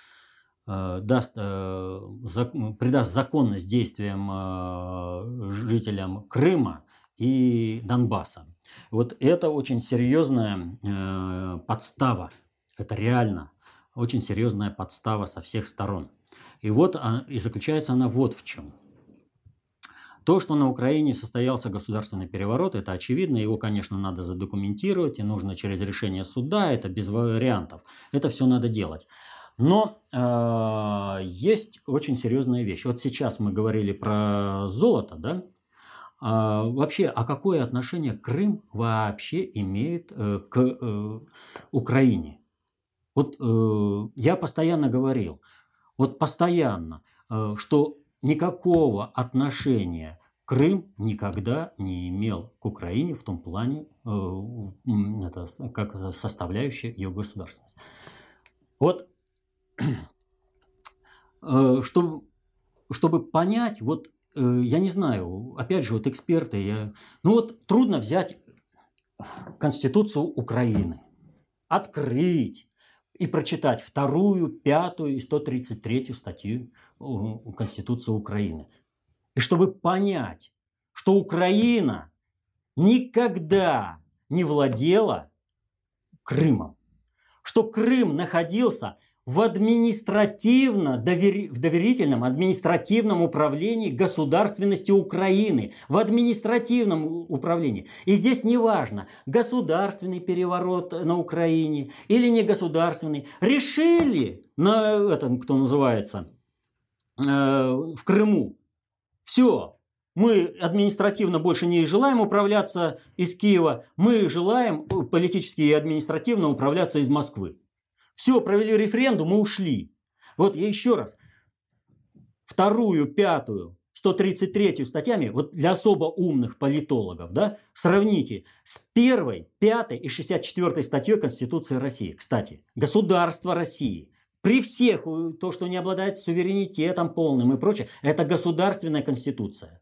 э, даст, э, зак, придаст законность действиям э, жителям Крыма и Донбасса. Вот это очень серьезная э, подстава. Это реально очень серьезная подстава со всех сторон. И вот а, и заключается она вот в чем. То, что на Украине состоялся государственный переворот, это очевидно, его, конечно, надо задокументировать, и нужно через решение суда, это без вариантов. Это все надо делать. Но э, есть очень серьезная вещь. Вот сейчас мы говорили про золото, да? А, вообще, а какое отношение Крым вообще имеет э, к э, Украине? Вот э, я постоянно говорил, вот постоянно, э, что никакого отношения Крым никогда не имел к Украине в том плане, э, это, как составляющая ее государственность. Вот, (clears throat) э, чтобы, чтобы понять, вот я не знаю, опять же, вот эксперты, я, ну вот трудно взять Конституцию Украины, открыть, и прочитать вторую, пятую и 133 статью Конституции Украины. И чтобы понять, что Украина никогда не владела Крымом, что Крым находился в административно в доверительном административном управлении государственности Украины, в административном управлении. И здесь не важно, государственный переворот на Украине или не государственный. Решили на этом, кто называется, э, в Крыму. Все, мы административно больше не желаем управляться из Киева, мы желаем политически и административно управляться из Москвы. Все, провели референдум мы ушли. Вот я еще раз. Вторую, пятую, 133 статьями, вот для особо умных политологов, да, сравните с первой, пятой и 64 статьей Конституции России. Кстати, государство России при всех, то, что не обладает суверенитетом полным и прочее, это государственная конституция.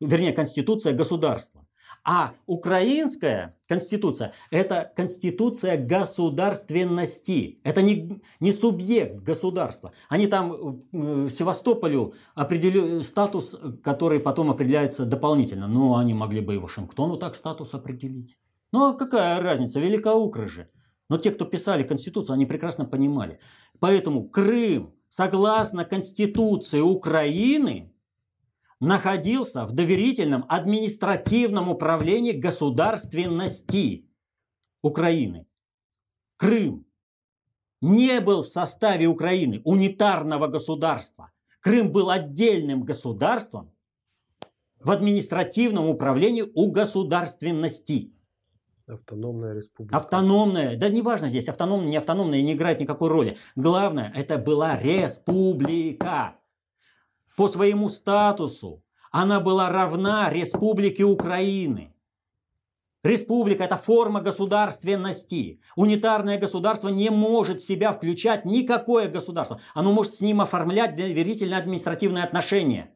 Вернее, конституция государства. А украинская конституция – это конституция государственности. Это не, не субъект государства. Они там э, Севастополю определили статус, который потом определяется дополнительно. Ну, они могли бы и Вашингтону так статус определить. Ну, а какая разница? Великоукры же. Но те, кто писали Конституцию, они прекрасно понимали. Поэтому Крым, согласно Конституции Украины, находился в доверительном административном управлении государственности Украины. Крым не был в составе Украины, унитарного государства. Крым был отдельным государством в административном управлении у государственности. Автономная республика. Автономная. Да неважно здесь, автономная, не автономная, не играет никакой роли. Главное, это была республика по своему статусу она была равна Республике Украины. Республика – это форма государственности. Унитарное государство не может в себя включать никакое государство. Оно может с ним оформлять доверительные административные отношения.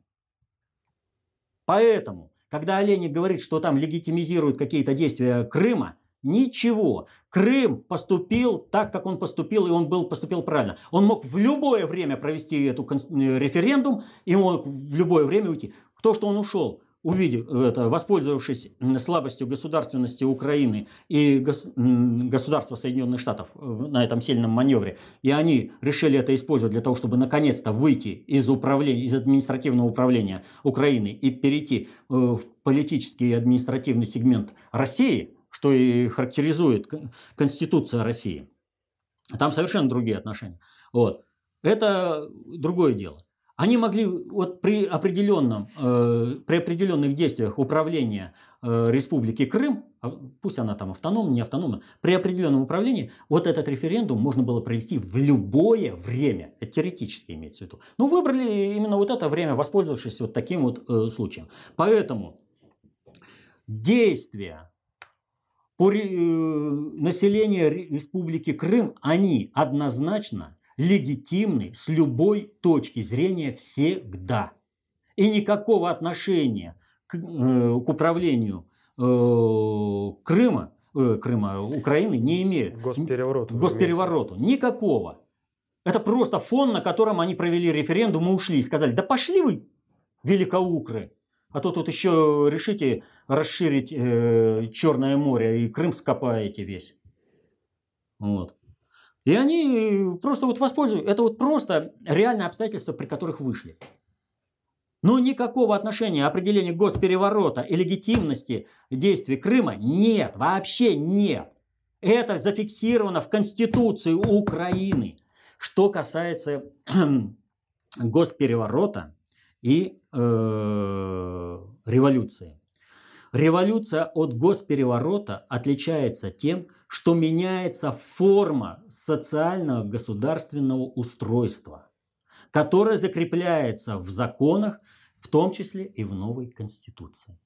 Поэтому, когда Олейник говорит, что там легитимизируют какие-то действия Крыма, ничего. Крым поступил так, как он поступил, и он был, поступил правильно. Он мог в любое время провести эту э, референдум, и мог в любое время уйти. То, что он ушел увидев это, воспользовавшись слабостью государственности Украины и гос, государства Соединенных Штатов э, на этом сильном маневре, и они решили это использовать для того, чтобы наконец-то выйти из управления, из административного управления Украины и перейти э, в политический и административный сегмент России, что и характеризует Конституция России. Там совершенно другие отношения. Вот. Это другое дело. Они могли вот при, определенном, э, при определенных действиях управления э, Республики Крым, а, пусть она там автономна, не автономна, при определенном управлении вот этот референдум можно было провести в любое время. Это теоретически имеется в виду. Но выбрали именно вот это время, воспользовавшись вот таким вот э, случаем. Поэтому действия по э, населению Республики Крым, они однозначно легитимны с любой точки зрения всегда. И никакого отношения к, э, к управлению э, Крыма, э, Крыма, Украины не имеют. Госперевороту. Госперевороту. Никакого. Это просто фон, на котором они провели референдум и ушли. И сказали, да пошли вы, великоукры. А то тут еще решите расширить э, Черное море и Крым скопаете весь. Вот. И они просто вот воспользуются. Это вот просто реальные обстоятельства, при которых вышли. Но никакого отношения определения госпереворота и легитимности действий Крыма нет, вообще нет. Это зафиксировано в Конституции Украины. Что касается (clears throat) госпереворота и э, революции. Революция от госпереворота отличается тем, что меняется форма социального государственного устройства, которое закрепляется в законах, в том числе и в новой Конституции.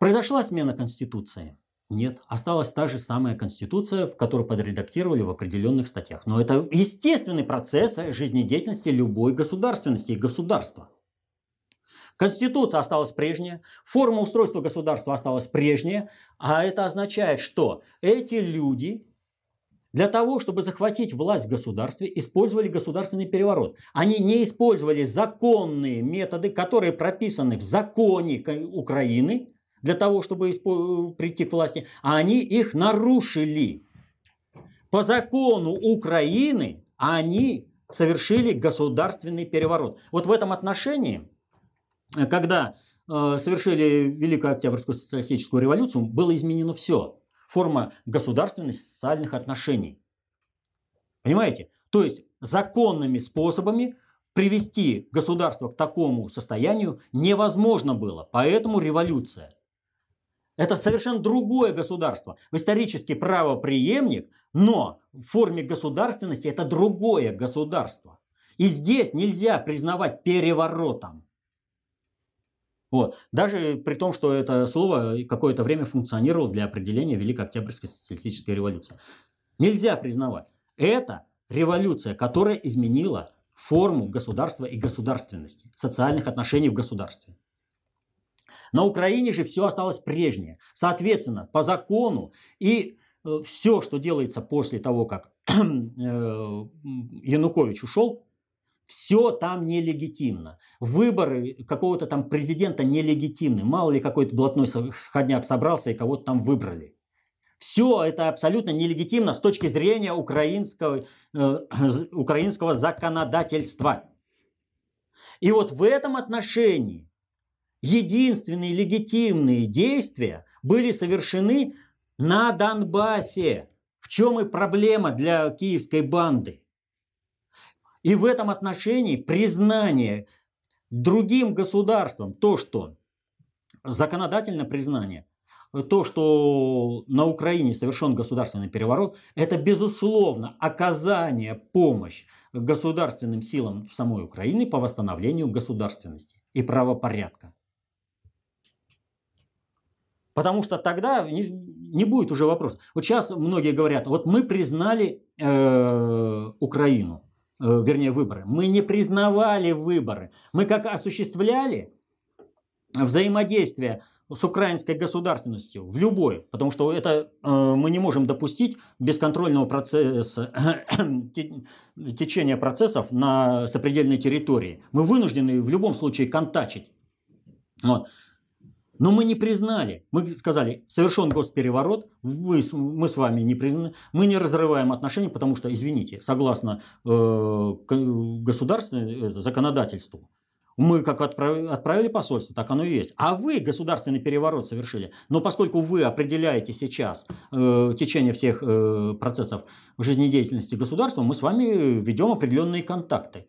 Произошла смена Конституции? Нет, осталась та же самая Конституция, которую подредактировали в определенных статьях. Но это естественный процесс жизнедеятельности любой государственности и государства. Конституция осталась прежняя, форма устройства государства осталась прежняя, а это означает, что эти люди для того, чтобы захватить власть в государстве, использовали государственный переворот. Они не использовали законные методы, которые прописаны в законе Украины, для того, чтобы прийти к власти, а они их нарушили. По закону Украины они совершили государственный переворот. Вот в этом отношении Э, когда э, совершили Великую Октябрьскую социалистическую революцию, было изменено все. Форма государственных социальных отношений. Понимаете? То есть законными способами привести государство к такому состоянию невозможно было. Поэтому революция. Это совершенно другое государство. В исторически правоприемник, но в форме государственности это другое государство. И здесь нельзя признавать переворотом. Вот. Даже при том, что это слово какое-то время функционировало для определения Великой Октябрьской социалистической революции. Нельзя признавать. Это революция, которая изменила форму государства и государственности, социальных отношений в государстве. На Украине же все осталось прежнее. Соответственно, по закону и э, все, что делается после того, как (clears throat) э, Янукович ушел, все там нелегитимно. Выборы какого-то там президента нелегитимны. Мало ли какой-то блатной сходняк собрался и кого-то там выбрали. Все это абсолютно нелегитимно с точки зрения украинского, э, украинского законодательства. И вот в этом отношении единственные легитимные действия были совершены на Донбассе. В чем и проблема для киевской банды? И в этом отношении признание другим государствам, то, что законодательное признание, то, что на Украине совершен государственный переворот, это, безусловно, оказание помощи государственным силам в самой Украине по восстановлению государственности и правопорядка. Потому что тогда не, не будет уже вопроса. Вот сейчас многие говорят, вот мы признали э, Украину, э, вернее выборы. Мы не признавали выборы. Мы как осуществляли взаимодействие с украинской государственностью в любой, потому что это э, мы не можем допустить бесконтрольного процесса, (coughs) течения процессов на сопредельной территории. Мы вынуждены в любом случае контачить. Вот. Но мы не признали. Мы сказали, совершен госпереворот, вы, мы с вами не признаны, мы не разрываем отношения, потому что, извините, согласно э, государственному э, законодательству, мы как отправили посольство, так оно и есть. А вы государственный переворот совершили. Но поскольку вы определяете сейчас э, течение всех э, процессов жизнедеятельности государства, мы с вами ведем определенные контакты.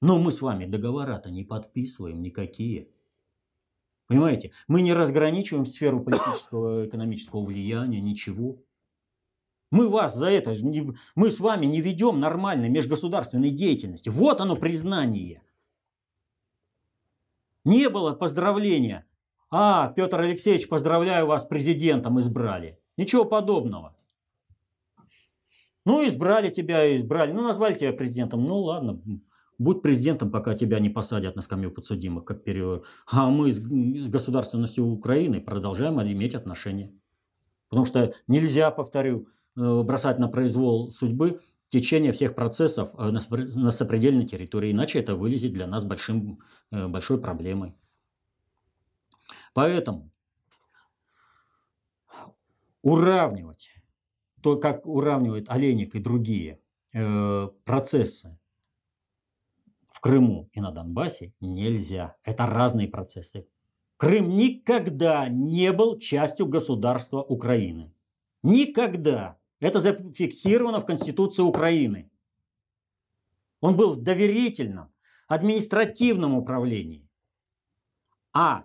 Но мы с вами договора-то не подписываем никакие. Понимаете? Мы не разграничиваем сферу политического, экономического влияния, ничего. Мы вас за это, мы с вами не ведем нормальной межгосударственной деятельности. Вот оно признание. Не было поздравления. А, Петр Алексеевич, поздравляю вас, президентом избрали. Ничего подобного. Ну, избрали тебя, избрали. Ну, назвали тебя президентом. Ну, ладно, будь президентом, пока тебя не посадят на скамью подсудимых, как перевор. А мы с, с государственностью Украины продолжаем иметь отношения. Потому что нельзя, повторю, э, бросать на произвол судьбы течение всех процессов э, на сопредельной территории, иначе это вылезет для нас большим, э, большой проблемой. Поэтому уравнивать, то, как уравнивает Олейник и другие процессы Крыму и на Донбассе, нельзя. Это разные процессы. Крым никогда не был частью государства Украины. Никогда. Это зафиксировано в Конституции Украины. Он был в доверительном, административном управлении. А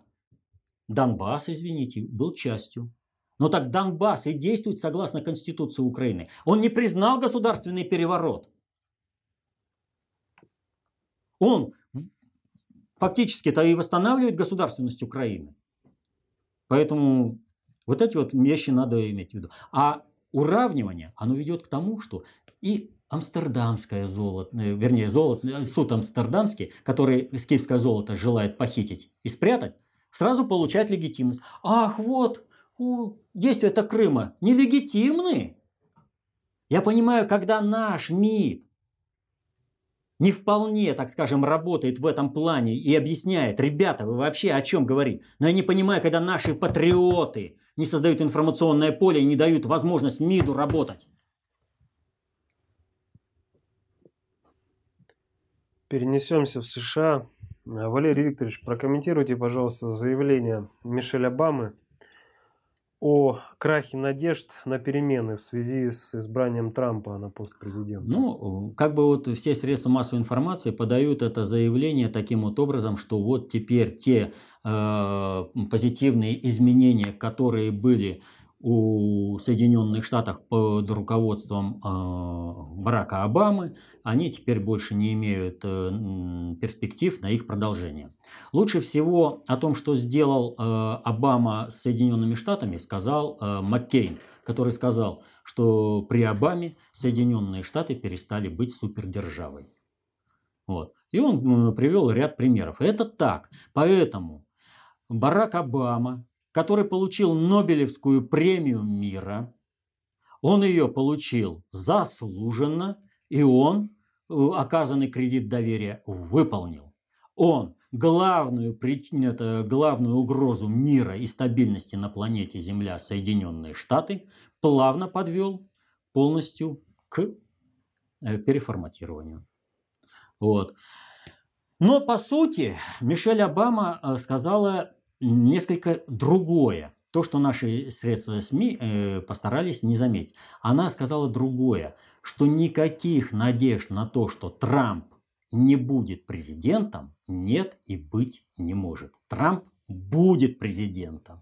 Донбасс, извините, был частью. Но так Донбасс и действует согласно Конституции Украины. Он не признал государственный переворот. Он фактически это и восстанавливает государственность Украины. Поэтому вот эти вот вещи надо иметь в виду. А уравнивание, оно ведет к тому, что и амстердамское золото, э, вернее, золото, э, суд амстердамский, который скифское золото желает похитить и спрятать, сразу получает легитимность. Ах, вот, действия это Крыма нелегитимны. Я понимаю, когда наш МИД не вполне, так скажем, работает в этом плане и объясняет, ребята, вы вообще о чем говорите? Но я не понимаю, когда наши патриоты не создают информационное поле и не дают возможность МИДу работать. Перенесемся в США. Валерий Викторович, прокомментируйте, пожалуйста, заявление Мишель Обамы о крахе надежд на перемены в связи с избранием Трампа на пост президента? Ну, как бы вот все средства массовой информации подают это заявление таким вот образом, что вот теперь те э, позитивные изменения, которые были у Соединенных Штатов под руководством э, Барака Обамы, они теперь больше не имеют э, перспектив на их продолжение. Лучше всего о том, что сделал э, Обама с Соединенными Штатами, сказал Маккейн, который сказал, что при Обаме Соединенные Штаты перестали быть супердержавой. Вот. И он привел ряд примеров. Это так. Поэтому Барак Обама который получил Нобелевскую премию мира. Он ее получил заслуженно, и он э, оказанный кредит доверия выполнил. Он главную, это, главную угрозу мира и стабильности на планете Земля, Соединенные Штаты, плавно подвел полностью к э, переформатированию. Вот. Но по сути Мишель Обама э, сказала несколько другое. То, что наши средства СМИ э, постарались не заметить. Она сказала другое, что никаких надежд на то, что Трамп не будет президентом, нет и быть не может. Трамп будет президентом.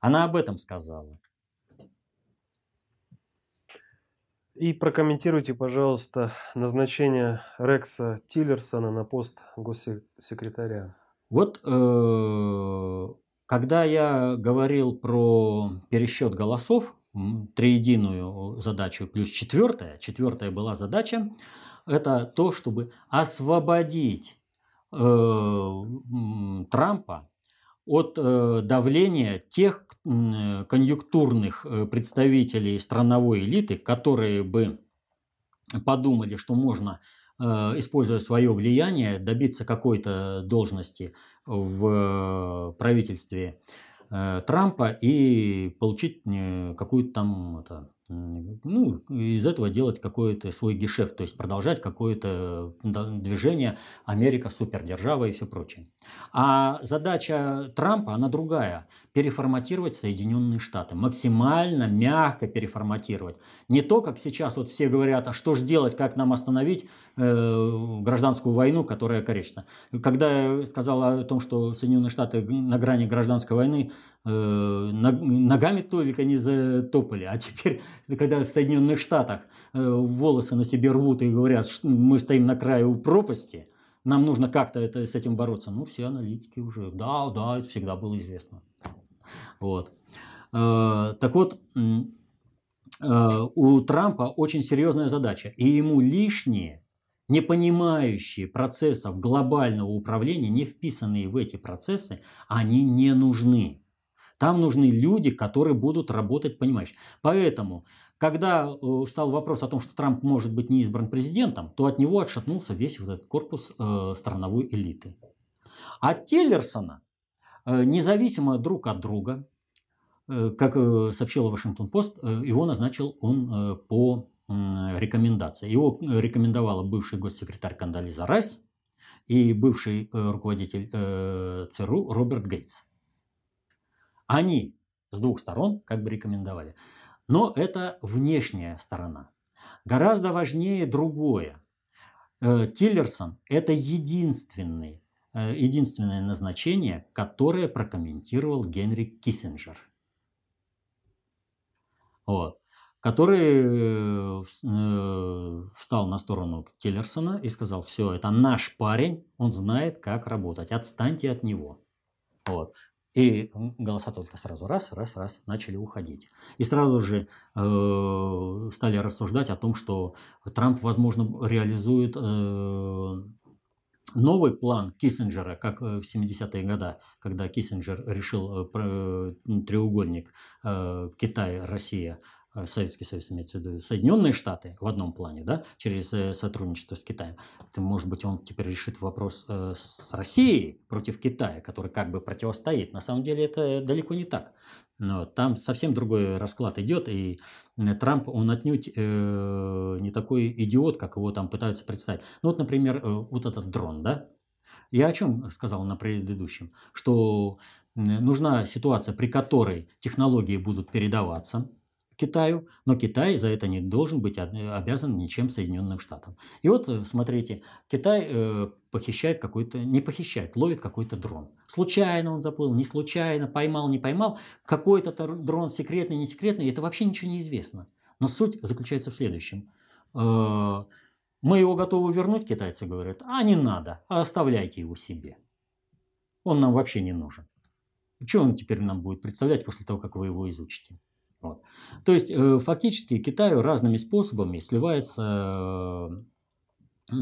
Она об этом сказала. И прокомментируйте, пожалуйста, назначение Рекса Тиллерсона на пост госсекретаря. Вот э, когда я говорил про пересчет голосов, триединую задачу плюс четвертая, четвертая была задача, это то, чтобы освободить э, Трампа от э, давления тех э, конъюнктурных представителей страновой элиты, которые бы подумали, что можно используя свое влияние, добиться какой-то должности в правительстве э, Трампа и получить э, какую-то там это, ну, из этого делать какой-то свой гешефт, то есть продолжать какое-то движение Америка супердержава и все прочее. А задача Трампа, она другая. Переформатировать Соединенные Штаты. Максимально мягко переформатировать. Не то, как сейчас вот все говорят, а что же делать, как нам остановить э, гражданскую войну, которая корректна. Когда я сказал о том, что Соединенные Штаты на грани гражданской войны э, ногами только не затопали, а теперь когда в Соединенных Штатах э, волосы на себе рвут и говорят, что мы стоим на краю пропасти, нам нужно как-то это, с этим бороться. Ну, все аналитики уже, да, да, это всегда было известно. Вот. Э, так вот, э, у Трампа очень серьезная задача, и ему лишние, не понимающие процессов глобального управления, не вписанные в эти процессы, они не нужны. Там нужны люди, которые будут работать понимаешь. Поэтому, когда э, стал вопрос о том, что Трамп может быть не избран президентом, то от него отшатнулся весь вот этот корпус э, страновой элиты. А Теллерсона, э, независимо друг от друга, э, как э, сообщила Вашингтон-Пост, э, его назначил он э, по э, рекомендации. Его рекомендовала бывший госсекретарь Кандализа Райс и бывший э, руководитель э, ЦРУ Роберт Гейтс. Они с двух сторон как бы рекомендовали. Но это внешняя сторона. Гораздо важнее другое. Э, Тиллерсон – это единственный, э, единственное назначение, которое прокомментировал Генри Киссинджер. Вот который э, встал на сторону Тиллерсона и сказал, все, это наш парень, он знает, как работать, отстаньте от него. Вот. И голоса только сразу раз, раз, раз начали уходить. И сразу же э, стали рассуждать о том, что Трамп, возможно, реализует э, новый план Киссинджера, как в 70-е годы, когда Киссинджер решил э, треугольник э, Китай-Россия Э, Советский Союз имеется в виду, Соединенные Штаты в одном плане, да, через э, сотрудничество с Китаем. Это, может быть, он теперь решит вопрос э, с Россией против Китая, который как бы противостоит. На самом деле это далеко не так. Но там совсем другой расклад идет, и Трамп, он отнюдь э, не такой идиот, как его там пытаются представить. Ну вот, например, вот этот дрон, да, я о чем сказал на предыдущем? Что нужна ситуация, при которой технологии будут передаваться, Китаю, но Китай за это не должен быть обязан ничем Соединенным Штатам. И вот э, смотрите, Китай э, похищает какой-то, не похищает, ловит какой-то дрон. Случайно он заплыл, не случайно, поймал, не поймал. Какой-то дрон секретный, не секретный, это вообще ничего не известно. Но суть заключается в следующем. Э, мы его готовы вернуть, китайцы говорят, а не надо, а оставляйте его себе. Он нам вообще не нужен. Что он теперь нам будет представлять после того, как вы его изучите? Вот. То есть э, фактически Китаю разными способами сливается э,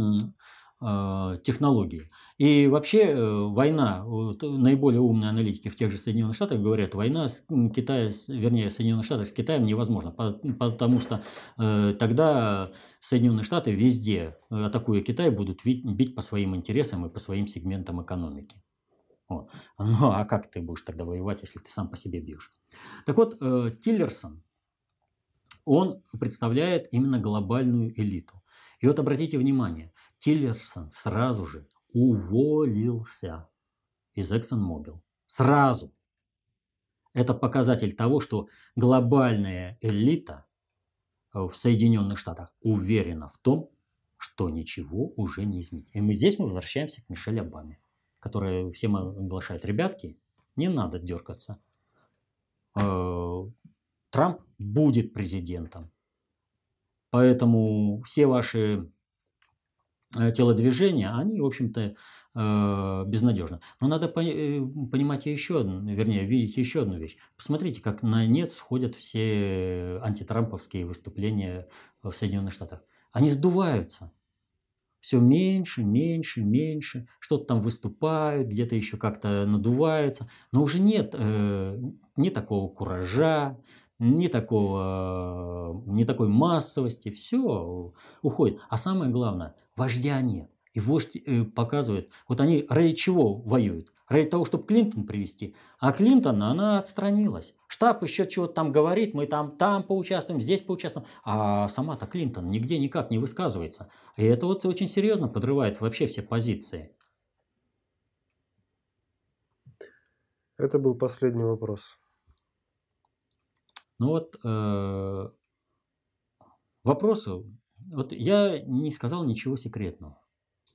э, технологии. И вообще война, вот, наиболее умные аналитики в тех же Соединенных Штатах говорят, война с Китаем, вернее, Соединенных Штатов с Китаем невозможна, потому что тогда Соединенные Штаты везде, атакуя Китай, будут бить по своим интересам и по своим сегментам экономики. Вот. (laughs) Ну а как ты будешь тогда воевать, если ты сам по себе бьешь? Так вот, э, Тиллерсон, он представляет именно глобальную элиту. И вот обратите внимание, Тиллерсон сразу же уволился из ExxonMobil. Сразу. Это показатель того, что глобальная элита в Соединенных Штатах уверена в том, что ничего уже не изменить. И мы здесь мы возвращаемся к Мишель Обаме которая всем оглашает, ребятки, не надо дергаться. Э, Трамп будет президентом. Поэтому все ваши э, телодвижения, они, в общем-то, э, безнадежны. Но надо понимать еще одну, вернее, видеть еще одну вещь. Посмотрите, как на нет сходят все антитрамповские выступления в Соединенных Штатах. Они сдуваются все меньше, меньше, меньше, что-то там выступают, где-то еще как-то надуваются, но уже нет э, ни такого куража, ни такого, ни такой массовости, все уходит. А самое главное, вождя нет. И вождь э, показывает, вот они ради чего воюют? Ради того, чтобы Клинтон привести. А Клинтон, она отстранилась. Штаб еще чего-то там говорит, мы там, там поучаствуем, здесь поучаствуем. А сама-то Клинтон нигде никак не высказывается. И это вот очень серьезно подрывает вообще все позиции. Это был последний вопрос. Ну вот э, вопросы. Вот я не сказал ничего секретного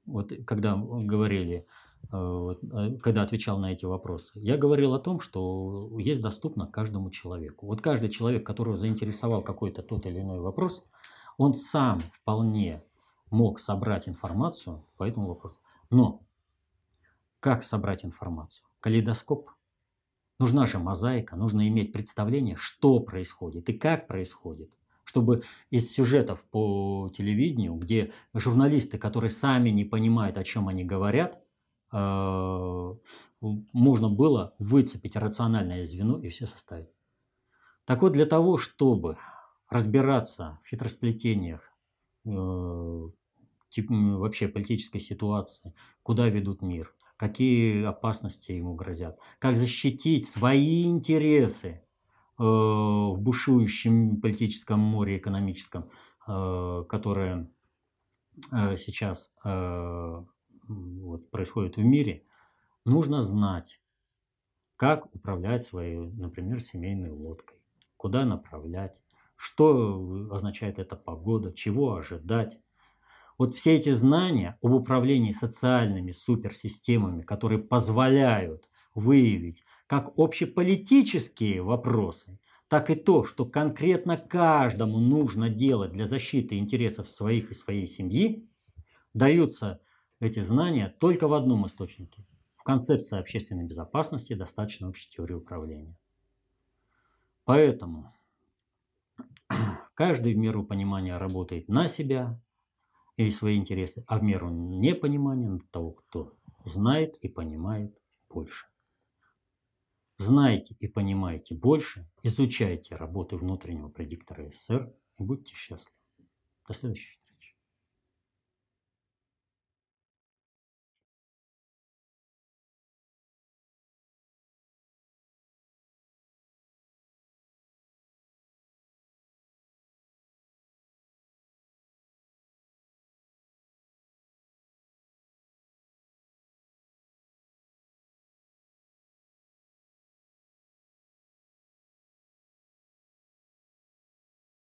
вот когда говорили, когда отвечал на эти вопросы, я говорил о том, что есть доступно каждому человеку. Вот каждый человек, которого заинтересовал какой-то тот или иной вопрос, он сам вполне мог собрать информацию по этому вопросу. Но как собрать информацию? Калейдоскоп. Нужна же мозаика, нужно иметь представление, что происходит и как происходит чтобы из сюжетов по телевидению, где журналисты, которые сами не понимают, о чем они говорят, э, можно было выцепить рациональное звено и все составить. Так вот, для того, чтобы разбираться в хитросплетениях э, вообще политической ситуации, куда ведут мир, какие опасности ему грозят, как защитить свои интересы Э, в бушующем политическом море экономическом, которое сейчас вот, происходит в мире, нужно знать, как управлять своей, например, семейной лодкой, куда направлять, что означает эта погода, чего ожидать. Вот все эти знания об управлении социальными суперсистемами, которые позволяют выявить как общеполитические вопросы, так и то, что конкретно каждому нужно делать для защиты интересов своих и своей семьи, даются эти знания только в одном источнике – в концепции общественной безопасности достаточно общей теории управления. Поэтому (clears throat) каждый в меру понимания работает на себя и свои интересы, а в меру непонимания на того, кто знает и понимает больше. Знайте и понимайте больше, изучайте работы внутреннего предиктора СССР и будьте счастливы. До следующей встречи.